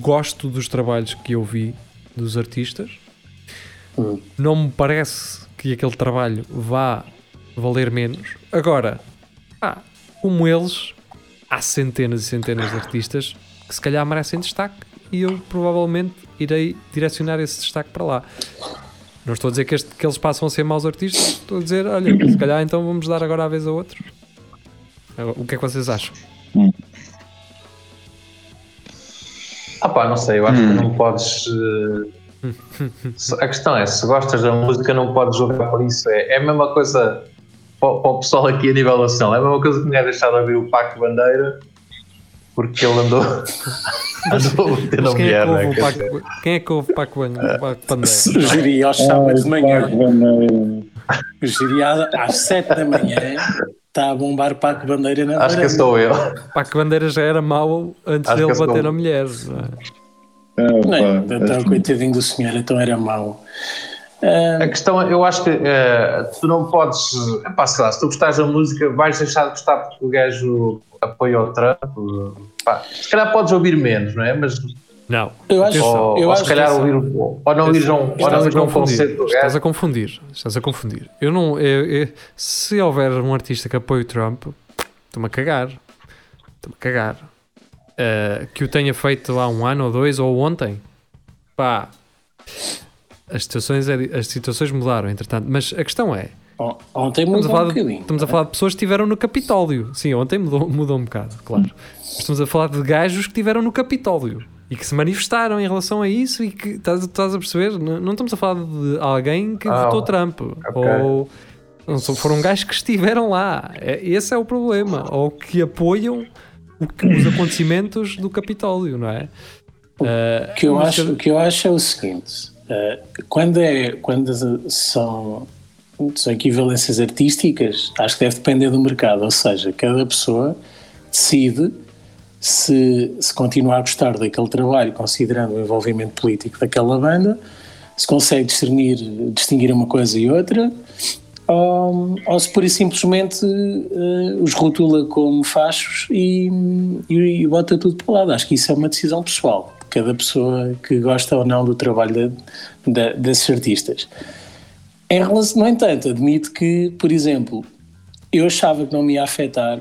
gosto dos trabalhos que eu vi dos artistas. Hum. Não me parece que aquele trabalho vá valer menos. Agora, ah, como eles, há centenas e centenas de artistas que se calhar merecem destaque e eu provavelmente irei direcionar esse destaque para lá. Não estou a dizer que, este- que eles passam a ser maus artistas, estou a dizer, olha, se calhar então vamos dar agora a vez a outros. O que é que vocês acham? ah pá, não sei, eu acho Hum. que não podes. se- a questão é: se gostas da música, não podes jogar por isso. É, é a mesma coisa para, para o pessoal aqui a nível nacional, é a mesma coisa que me é deixado de ouvir o Paco Bandeira porque ele andou, andou a bater na é mulher, né? Paco, quem é que ouve Paco Ban- Paco Bandeira? Sugeria aos sábados de manhã. Ai, Sugeria às 7 da manhã. Está a bombar Paco Bandeira na Acho que sou eu. Paco Bandeira já era mau antes Acho dele bater na mulher. não é? Ah, Então, coitadinho do senhor, então era mau. A questão, é, eu acho que eh, tu não podes. Epá, sei lá, se tu gostares da música, vais deixar de gostar porque o gajo apoia o Trump. Pá, se calhar podes ouvir menos, não é? Mas Não. Eu acho- ou, eu ou acho se calhar que- ouvir, um- ou não ir a um, ou Estás não a ir a um confundir. concerto do Estás gajo. a confundir. Estás a confundir. Eu não. eu- eu- se houver um artista que apoie o Trump, estou-me a cagar. Estou-me a cagar. Uh, que o tenha feito há um ano ou dois ou ontem. Pá. As situações, é as situações mudaram, entretanto. Mas a questão é: on- Ontem estamos, mudou a falar, um de, bocadinho. estamos a falar de pessoas que estiveram no Capitólio. Sim, ontem mudou, mudou um bocado, claro. Mas estamos a falar de gajos que estiveram no Capitólio e que se manifestaram em relação a isso e que estás, estás a perceber? Não, não estamos a falar de alguém que Ah, votou Trump ou não, foram gajos que estiveram lá. É- esse é o problema. Ou que apoiam o que- os acontecimentos do Capitólio, não é? O que eu acho, o que eu acho é o seguinte: quando, é, quando são, são equivalências artísticas, acho que deve depender do mercado, ou seja, cada pessoa decide se, se continuar a gostar daquele trabalho, considerando o envolvimento político daquela banda, se consegue discernir, distinguir uma coisa e outra, ou, ou se pura e simplesmente eh, os rotula como fachos e, e, e bota tudo para o lado. Acho que isso é uma decisão pessoal, cada pessoa que gosta ou não do trabalho de- de- desses artistas. Em relação, no entanto, admito que, por exemplo, eu achava que não me ia afetar,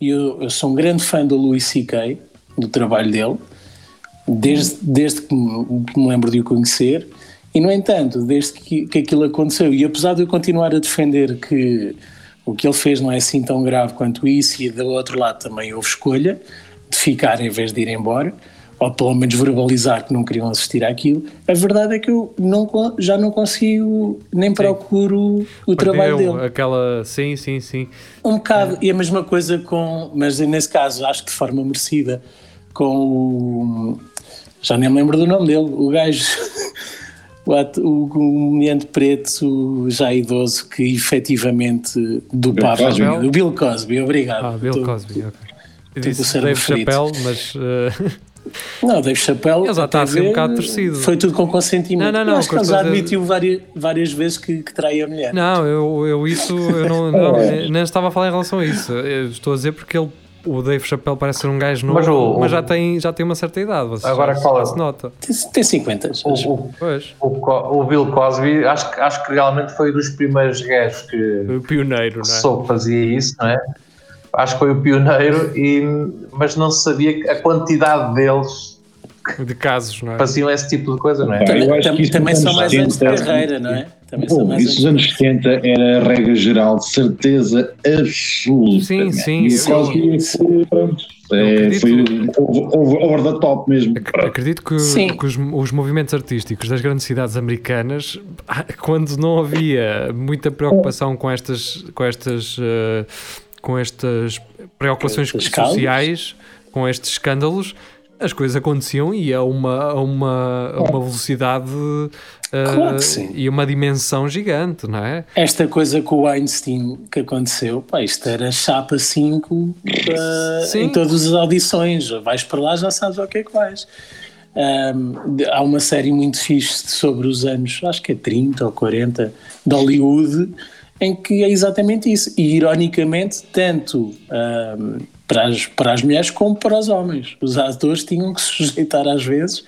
e eu, eu sou um grande fã do Louis C.K., do trabalho dele, desde, desde que, me, que me lembro de o conhecer, e no entanto, desde que, que aquilo aconteceu, e apesar de eu continuar a defender que o que ele fez não é assim tão grave quanto isso, e do outro lado também houve escolha de ficar em vez de ir embora, ou pelo menos verbalizar que não queriam assistir àquilo, a verdade é que eu não, já não consigo, nem procuro o trabalho perdeu dele. aquela. Sim, sim, sim. Um bocado, e a mesma coisa com, mas nesse caso acho que de forma merecida, com o. Já nem me lembro do nome dele, o gajo, o, ato- o comediante preto já idoso que efetivamente do Bill Papa, Cosby. o Bill Cosby, obrigado. Ah, Bill Tô- Cosby, ok. Disse Dave frito. Chappelle, mas. eh, Não, Dave Chappelle. Ele já está a ser um bocado torcido. Foi tudo com consentimento. Não, não, não, acho que ele já estou a dizer- admitiu várias, várias vezes que, que trai a mulher. Não, eu, eu isso, eu não, não, nem estava a falar em relação a isso. Eu estou a dizer porque ele, o Dave Chappelle parece ser um gajo novo, Mas mas, o- já, tem, já tem uma certa idade. Você Agora já, qual é? se nota. Tem, tem 50. O, o, Pois, o, o Bill Cosby, acho, que- acho que realmente foi dos primeiros gajos que, o pioneiro, que não é? soube fazia isso, não é? Acho que foi o pioneiro, e, mas não se sabia que a quantidade deles De casos, não é? faziam esse tipo de coisa, não é? Também, eu acho que isso também nos são anos mais anos de 70, carreira, não é? Também Pô, são mais isso nos anos. anos 70 era a regra geral de certeza absoluta. Sim, sim, E Cosby foi, pronto, é, acredito- foi over, over- the top mesmo. Ac- Acredito que, que os, os movimentos artísticos das grandes cidades americanas, quando não havia muita preocupação com estas, com estas, eh, com estas preocupações sociais, com estes escândalos, as coisas aconteciam e a uma, a uma, a uma velocidade eh, Claro sim. e uma dimensão gigante, não é? Esta coisa com o Einstein que aconteceu, pá, isto era chapa 5 ah, Sim. em todas as audições. Vais para lá, já sabes ao que é que vais. De- há uma série muito fixe sobre os anos, acho que é 30 ou 40, de Hollywood, em que é exatamente isso. E ironicamente, tanto ahm, para, as, para as mulheres como para os homens. Os atores tinham que se sujeitar às vezes.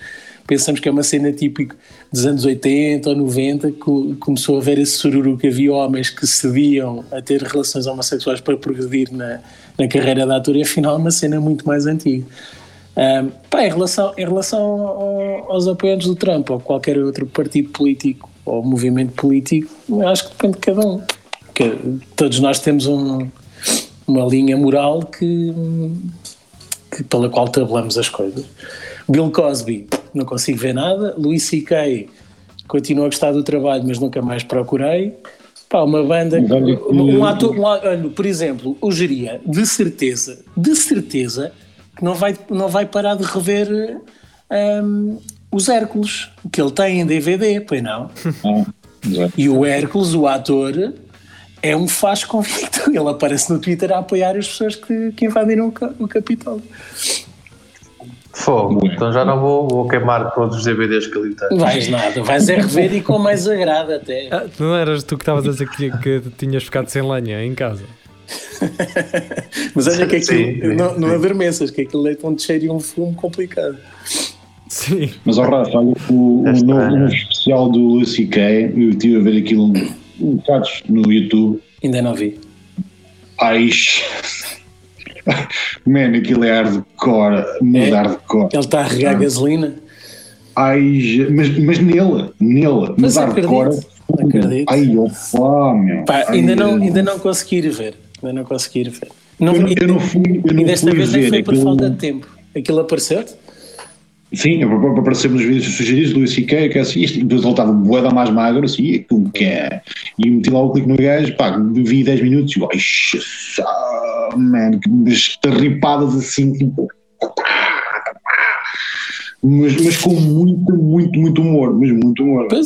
Pensamos que é uma cena típica dos anos 80 ou 90 que co- começou a haver esse sururu que havia homens que cediam a ter relações homossexuais para progredir na, na carreira de ator e afinal é uma cena muito mais antiga. Ahm, pá, em relação, em relação ao- aos apoiantes do Trump ou qualquer outro partido político ou movimento político, acho que depende de cada um. Que todos nós temos um- uma linha moral que, que- pela qual tabelamos as coisas. Bill Cosby, não consigo ver nada. Louis C.K. continuo a gostar do trabalho, mas nunca mais procurei. Pá, uma banda. Um, um ator, um olha, por exemplo, o Geria, de certeza, de certeza, que não vai, não vai parar de rever hum, os Hércules, que ele tem em DVD, pois não? Ah. E o Hércules, o ator, é um faz convicto. Ele aparece no Twitter a apoiar as pessoas que, que invadiram o, o Capitólio. Fogo. Então já não vou, vou queimar todos os DVDs que ali tenho. Vais nada, vais é rever e com mais agrado até. Ah, não eras tu que estavas a dizer que, que tinhas ficado sem lenha em casa? Mas olha que Sim, aquilo, sim, não, não adormeças, que aquilo é um cheiro e um fumo complicado. Sim. Mas, ó Rafa, olha, o, o É novo, especial do Louis C.K., eu estive a ver aquilo bocado no YouTube. Ainda não vi. Ai, man, aquilo é hardcore, muito É? hardcore. Ele está a regar Ah. gasolina. Ai, mas, mas nele, nele, Mas mas hardcore. acredito, acredito. Ai, opa, meu. Pá, Ai, ainda, não, ainda não consegui ir ver. Ainda não consegui ir ver. Não, Eu não, e- eu não fui, eu e não desta fui vez nem ver foi por aquilo- falta de tempo. Aquilo apareceu-te? Sim, apareceu nos vídeos sugeridos do ICK, que é assim, isto, depois ele estava boeda mais magro, assim, e como que é? E meti lá o clique no gajo, pá, vi 10 minutos e xa- ah, man, que umas ripadas assim, tipo, mas, mas com muito, muito, muito humor, mas muito humor. Pois,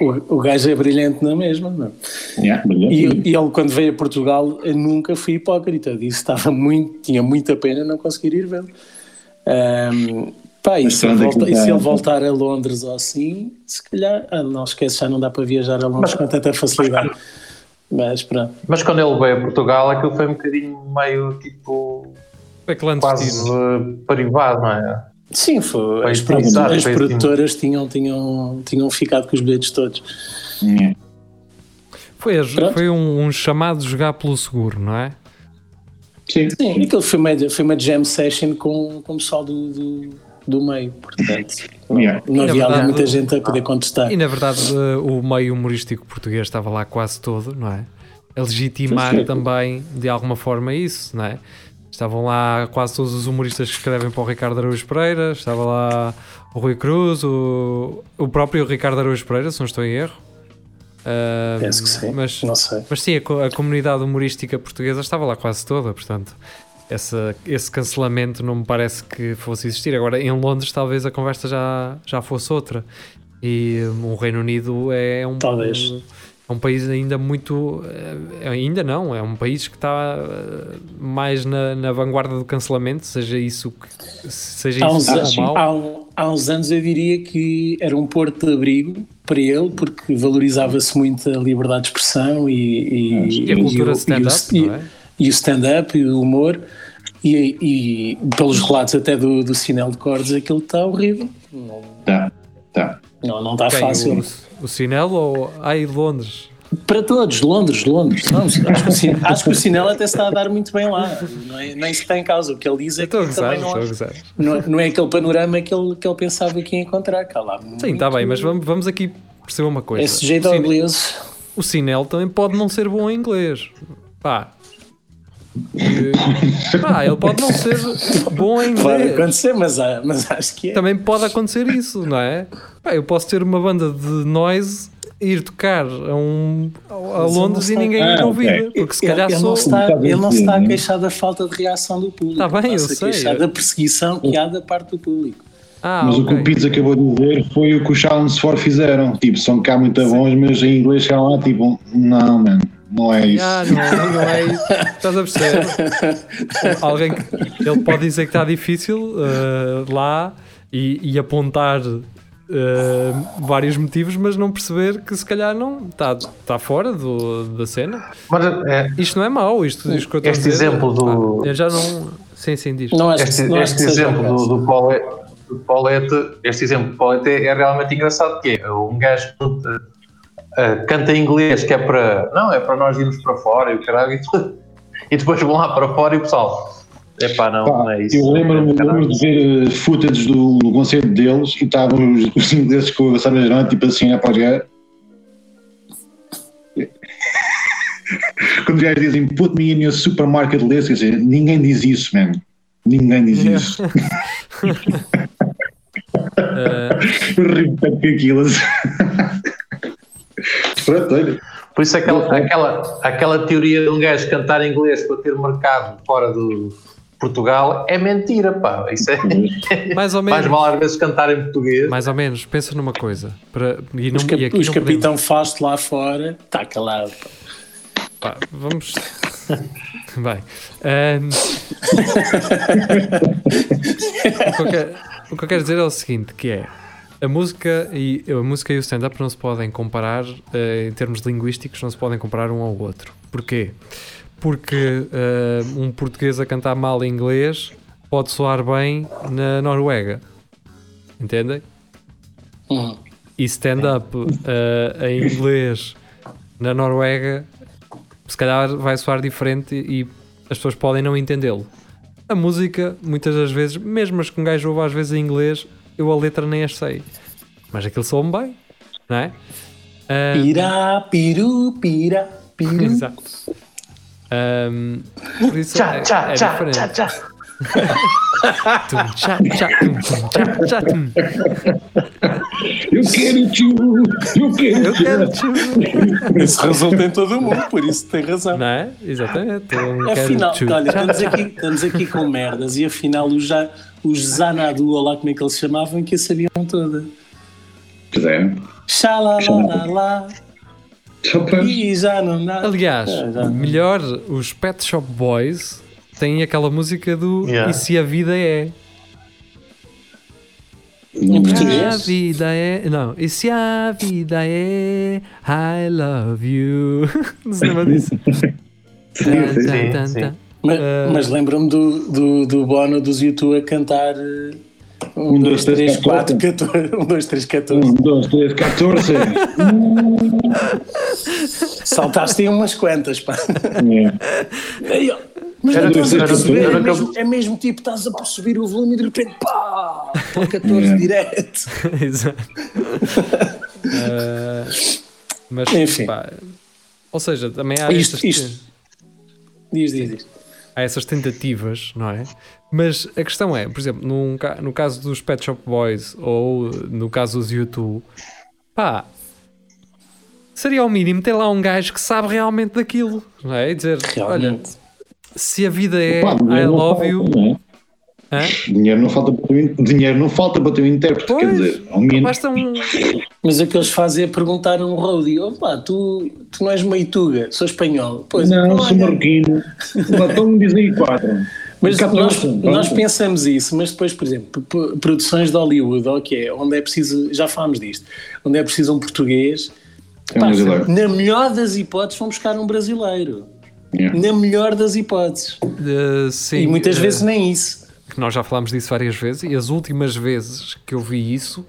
o, o gajo é brilhante na mesma, não? Yeah, brilhante. E, e ele, quando veio a Portugal, nunca fui hipócrita. Disse que estava muito, tinha muita pena não conseguir ir vê-lo. Ahm, pá, e Mas se, ele pronto, volta- e se ele voltar a Londres ou assim, se calhar, ah, não esquece, já não dá para viajar a Londres com tanta facilidade. Mas pronto. Mas quando ele veio a Portugal, aquilo foi um bocadinho meio tipo. É quase uh, privado, não é? Sim, foi, Foi as, produ- exato, as foi assim. produtoras tinham, tinham, tinham ficado com os bilhetes todos. Yeah. Foi, Pronto. foi um, um chamado jogar pelo seguro, não é? Sim, Sim, aquilo foi uma, foi uma jam session com, com o pessoal do, do, do meio, portanto, não, Yeah. não Na havia verdade- muita gente a poder contestar. E na verdade eh, o meio humorístico português estava lá quase todo, não é? A legitimar Sim. também de alguma forma isso, não é? Estavam lá quase todos os humoristas que escrevem para o Ricardo Araújo Pereira, estava lá o Rui Cruz, o, o próprio Ricardo Araújo Pereira, se não estou em erro. Ah, Penso que sim, Mas, não sei. mas sim, a, a comunidade humorística portuguesa estava lá quase toda, portanto, essa, esse cancelamento não me parece que fosse existir. Agora, em Londres, talvez a conversa já, já fosse outra. E hum, o Reino Unido é um, Talvez. é um país ainda muito. eh, Ainda não, é um país que está eh, mais na, na vanguarda do cancelamento, seja isso, que- seja Há isso mau. há, um- há uns anos eu diria que era um porto de abrigo para ele, porque valorizava-se muito a liberdade de expressão e, E a cultura stand-up, e não é? E o stand-up e o humor. E, e pelos relatos até do, do Sinel de Cordes, aquilo está horrível. Não, tá, tá. não, não está Quem, fácil. o, o Sinel ou. Ai, Londres? Para todos, Londres, Londres. Não, acho, que o, Sin- acho que o Sinel até se está a dar muito bem lá. É, nem isso está em causa. O que ele diz é que gozar, também não, estou a gozar. não, é- não é aquele panorama que ele, que ele pensava que ia encontrar. Cá lá, Sim, está bem, mas vamos, vamos aqui perceber uma coisa. É sujeito o, ao Sin- inglês. o Sinel também pode não ser bom em inglês. Pá. Eh, Pá, ele pode não ser bom em Pode inglês. acontecer, mas, mas acho que é. Também pode acontecer isso, não é? Pá, eu posso ter uma banda de noise ir tocar a, um, a Londres e ninguém está- Ah, ouvir, ok. porque se ele, calhar ele sou. não está, ele não se está a né? queixar da falta de reação do público. Tá bem, eu a sei. queixar da perseguição que há da parte do público. Ah, Mas o que o Pizza acabou de dizer foi o que os Challenge for fizeram. Tipo, são cá muito bons, mas em inglês chegaram lá, tipo, não, mano, não é isso. Ah, não, não é isso. Estás a perceber? Alguém que ele pode dizer que está difícil eh, lá e, e apontar eh, vários motivos, mas não perceber que se calhar não está, está fora do, da cena. Mas é, Isto não é mau, isto, isto que eu estou Este a dizer. exemplo do- Ah, eu já não. Sim, sim, diz. Não acho este, não acho este exemplo do, do, Paulette, do Paulette- este exemplo do Paulette é, é realmente engraçado, que é um gajo uh, canta em inglês que é para, não, é para nós irmos para fora e o caralho, e, tu- e depois vão lá para fora e o pessoal, epá, não, Pá, não é isso. eu lembro-me lembro de ver uh, footage do, do concerto deles e estavam os, os ingleses com a Sara Gerão, tipo assim, a pagar. Quando os gajos dizem put me in your supermarket list, quer dizer, ninguém diz isso, man. Ninguém diz Yeah. isso. Eh, Eu rio tanto com aquilo. Por isso aquela, aquela, aquela teoria de um gajo cantar em inglês para ter mercado fora de Portugal é mentira, pá. Isso é mais ou mais menos. mal às vezes cantar em português. Mais ou menos, pensa numa coisa. Para, e não, Os, cap, e aqui os não capitão Fausto lá fora, está calado. pá. Pá, vamos. Bem. ehm, o, que eu o que eu quero dizer é o seguinte, que é a música e, a música e o stand-up não se podem comparar eh, em termos linguísticos, não se podem comparar um ao outro. Porquê? Porque eh, um português a cantar mal inglês pode soar bem na Noruega. Entendem? Hum. E stand-up eh, em inglês na Noruega se calhar vai soar diferente e as pessoas podem não entendê-lo. A música, muitas das vezes, mesmo as que um gajo ouve às vezes em inglês, eu a letra nem as sei. Mas aquilo soa-me bem, não é? Ah, Pirá, piru, pirá, piru. Exato. Ahm, por isso Tchá, é, tchá, é tchá, diferente. tchá, tchá. Tum, tchá, tchá, tum, tchá, tchá, tum. Eu quero te eu quero Eu quero te- Isso resulta em todo o mundo, por isso tem razão. Não é? Exatamente. Eu quero Afinal, olha, estamos aqui, estamos aqui com merdas e afinal os, já, os Zanadu, ou lá como é que eles se chamavam, que a sabiam toda. Pois é. Xalalalala, e já não dá. Aliás, já. melhor, os Pet Shop Boys têm aquela música do Yeah. E se a vida é? Em A português? vida é. Não, e se a vida é? I love you. Não se lembra disso? Tan, sim, tan, sim. Mas, Ah. mas lembro-me do, do, do Bono dos YouTube a cantar 1, 2, 3, 4, 14. 1, 2, 3, 14. Um, dois, três, 14. Saltaste aí umas quantas, pá. É. Aí, ó. Mas Era não estás a perceber, era é mesmo, é mesmo tipo, estás a subir o volume e de repente, pá, para o 14 É. direto. Exato. Ah, mas, Enfim. pá, ou seja, também há, Isto- estas, isto. Diz, diz, diz. Há essas tentativas, não é? Mas a questão é, por exemplo, num no caso dos Pet Shop Boys ou no caso dos YouTube, pá, seria ao mínimo ter lá um gajo que sabe realmente daquilo, não é? E dizer, olha, Realmente. se a vida é Pá, I love you, é? Hã? Dinheiro não falta para o teu, dinheiro não falta para o teu intérprete, quer Pois, dizer, ao mínimo. basta um. Mas o que eles fazem é perguntar a um roadie: opá, tu, tu não és meituga, sou espanhol. Pois, Não, olha, sou marroquino. Então me diz aí quatro. Mas 14, nós, nós pensamos isso, mas depois, por exemplo, produções de Hollywood, ok, onde é preciso, já falámos disto, onde é preciso um português, É um pá, brasileiro. na melhor das hipóteses vão buscar um brasileiro. Yeah. Na melhor das hipóteses. eh, sim, e muitas eh, vezes nem isso. Que nós já falámos disso várias vezes, e as últimas vezes que eu vi isso,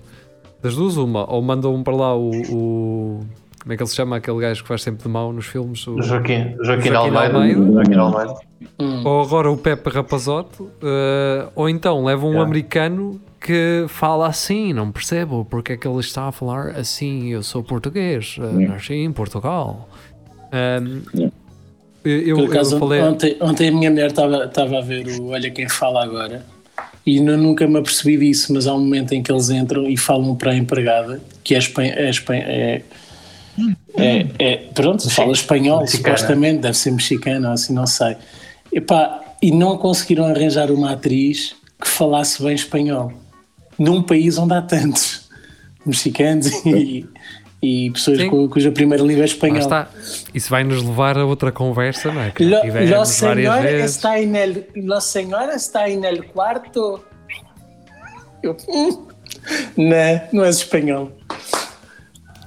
das duas, uma, ou mandam para lá o, o- Como é que ele se chama? Aquele gajo que faz sempre de mau nos filmes? O, Joaquim, Joaquim, Joaquim Almeida. Almeida. Joaquim Almeida. Hum. ou agora o Pepe Rapazote, eh, ou então levam um Yeah. americano que fala assim, não percebo porque é que ele está a falar assim. Eu sou português, eh, Yeah. nasci em Portugal. Ahm, Yeah. Eu, Por eu acaso, falei. ontem, ontem a minha mulher estava estava a ver o Olha Quem Fala Agora e nu- nunca me apercebi disso, mas há um momento em que eles entram e falam para a empregada, que é, espan é, espan é, é, é- pronto, fala espanhol, Mexicana. supostamente, deve ser mexicana, assim, não sei. Epá, e não conseguiram arranjar uma atriz que falasse bem espanhol, num país onde há tantos mexicanos e, e pessoas Sim. cu- cuja primeira língua é Lá espanhol. está. Isso vai nos levar a outra conversa, não é? Que Lo, lo vezes. está en el, lo señor está en el cuarto. Eu, hum, não, não és espanhol.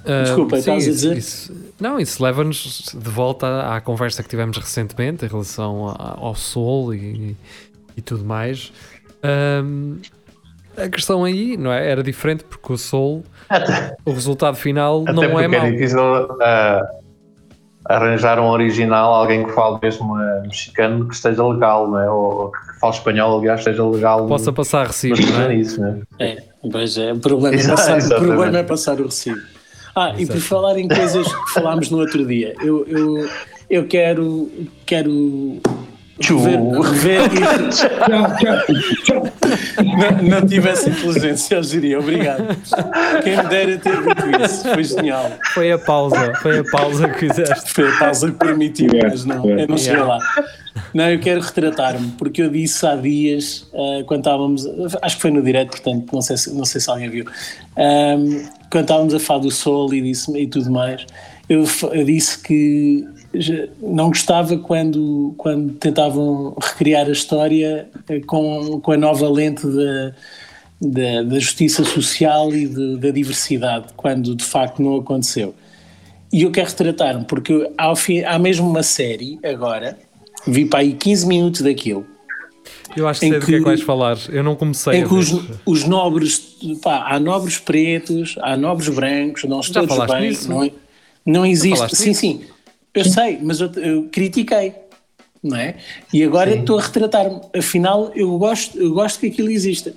Ah, Desculpa, sim, estavas a dizer? isso- não, isso leva-nos de volta à conversa que tivemos recentemente em relação a- ao Sol e, e tudo mais. Ahm, a questão aí, não é? Era diferente porque o Sol, Até, o resultado final até não porque é mau. é difícil ah, arranjar um original, alguém que fale mesmo ah, mexicano que esteja legal, não é? Ou, que fale espanhol, aliás, esteja legal. Possa no- passar recibo, não é? isso, não é? É, pois é, o problema, é Exato, passar, o problema é passar o recibo. Ah, e por Exato. falar em coisas que falámos no outro dia, eu, eu, eu quero, quero Tchau, tchau, tchau. não, não tivesse inteligência, eu diria, obrigado. Quem me dera ter dito isso, foi genial. Foi a pausa, foi a pausa que fizeste. Foi a pausa que permitiu, Yeah, mas não, yeah. eu não cheguei Yeah. lá. Não, eu quero retratar-me, porque eu disse há dias, ah, quando estávamos, acho que foi no direto, portanto, não sei se, não sei se alguém viu, Ahm, quando estávamos a falar do sol e, disse, e tudo mais, eu, eu disse que não gostava quando, quando tentavam recriar a história eh, com, com a nova lente da, da, da justiça social e de- da diversidade, quando de facto não aconteceu. E eu quero retratar-me, porque há, fim, há mesmo uma série agora, vi para aí 15 minutos daquilo, Eu acho que sei do que é que que- vais falar. Eu não comecei em que os, os nobres, pá, há nobres pretos, há nobres brancos, não Já todos bem, nisso? não, não existe. Sim, nisso? sim, eu sei, mas eu, eu critiquei, não é? E agora estou a retratar-me. Afinal, eu gosto, eu gosto que aquilo exista.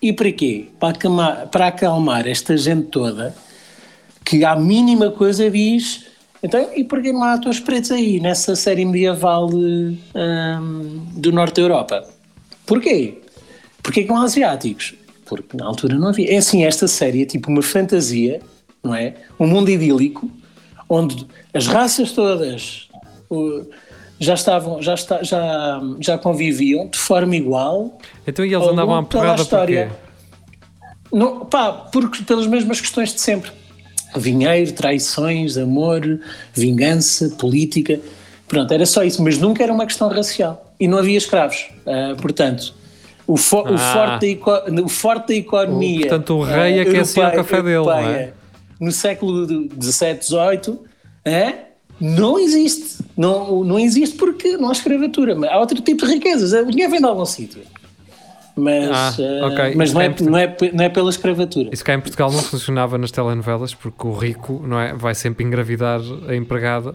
E para quê? Para acalmar, para acalmar esta gente toda que à mínima coisa diz. Então, e porquê não há atores pretos aí nessa série medieval de, hum, do Norte da Europa? Porquê? Porquê que não há asiáticos? Porque na altura não havia. É assim, esta série é tipo uma fantasia, não é? Um mundo idílico, onde as raças todas o, já estavam, já, está, já, já conviviam de forma igual. Então e eles andavam à porrada porquê? história. Não, pá, porque, pelas mesmas questões de sempre. Vinheiro, traições, amor, vingança, política. Pronto, era só isso, mas nunca era uma questão racial. E não havia escravos. Ah, portanto, o, fo- o Ah. forte da o forte da economia. O- portanto, o rei ah, aquecia o europeia- café dele, não é? europeia, No século XVII, XVIII, é? não existe. Não, não existe porque não há escravatura. Mas há outro tipo de riquezas. O dinheiro vem de algum sítio. Mas, Ah, ah, ok. mas não, é, não, é, não é pela escravatura. Isso cá em Portugal não funcionava nas telenovelas porque o rico não é, vai sempre engravidar a empregada.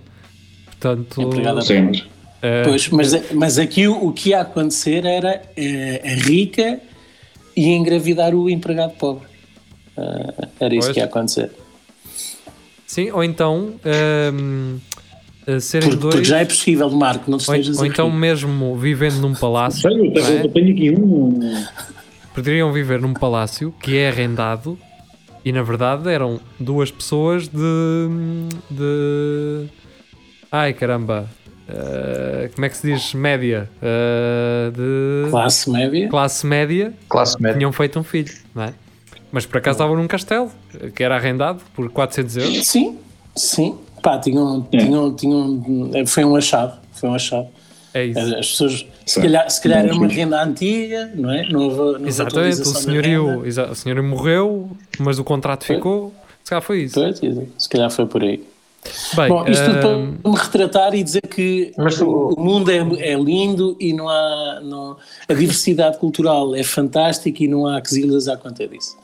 Portanto, Empregada. Sempre. eh, Pois, mas, mas aqui o, o que ia acontecer era eh, a rica e engravidar o empregado pobre. Ah, era isso Pois. que ia acontecer. Sim, ou então ehm, eh, serem Porque, dois, porque já é possível, Marco, não te ou, estejas ou a então rir. mesmo vivendo num palácio, Sei, eu é? tenho, eu tenho aqui um. poderiam viver num palácio que é arrendado e na verdade eram duas pessoas de. de ai caramba, eh, como é que se diz? Média, eh, de Classe média. classe média Classe média. tinham feito um filho, não é? Mas por acaso estavam num castelo que era arrendado por 400 euros. Sim, sim. Pá, tinham, É. tinham, tinham, foi um achado. Foi um achado. É isso. As pessoas, se calhar, se calhar era uma renda antiga, não é? Não houve, não Exatamente, o senhorio, exa- o senhorio morreu, mas o contrato Foi. ficou. Se calhar foi isso. Pois, se calhar foi por aí. Bem, Bom, isto tudo para me retratar e dizer que Mas tu- o mundo é, é lindo e não há. Não, a diversidade cultural é fantástica e não há quesilhas à conta disso.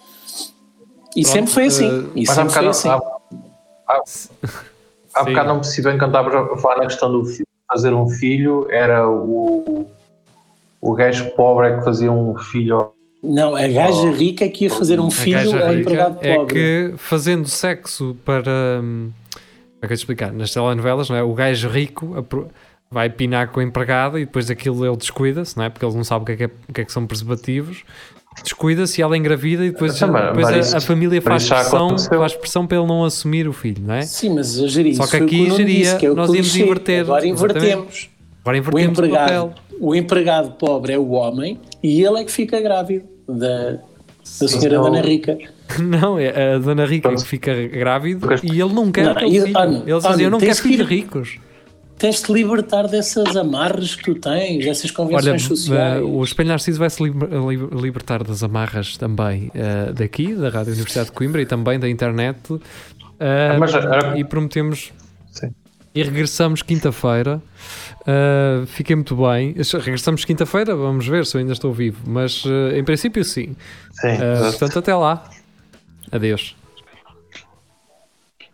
E Pronto, sempre foi assim. eh, e Mas há sempre foi bocado, assim. há, há, há bocado não percebi bem quando estavas a falar na questão do fi- fazer um filho, era o, o gajo pobre é que fazia um filho. Não, a gaja rica é que ia fazer um filho ao empregado é pobre. que fazendo sexo para. hum, Como é que eu te explicar? Nas telenovelas, não é? O gajo rico apro- vai pinar com a empregada e depois aquilo ele descuida-se, não é? Porque ele não sabe o que é que, é- o que, é que são preservativos. Descuida-se e ela engravida e depois, Então, mas- depois mas a- isso- a, família faz pressão, faz pressão para ele não assumir o filho, não é? Sim, mas a gerir Só que o aqui o geria, disse, que é o nós íamos clichê. inverter, Agora invertemos. Agora O invertemos o empregado, papel. o empregado pobre é o homem e ele é que fica grávido da, da senhora não. Dona Rica. Não, é a dona Rica Pronto. que fica grávido e ele não quer Não, aquele e- filho. olha, Ele dizia, olha, eu não quero ir- filhos ricos. Tens de te libertar dessas amarras que tu tens, dessas convenções Olha, sociais. eh, o Espelho Narciso vai se liber- li- libertar das amarras também eh, daqui, da Rádio Universidade de Coimbra e também da internet. eh, Mas era- e prometemos. Sim. E regressamos quinta-feira. Eh, fiquei muito bem. Regressamos quinta-feira, vamos ver se eu ainda estou vivo. Mas em princípio, sim. Sim, portanto, até lá. Adeus.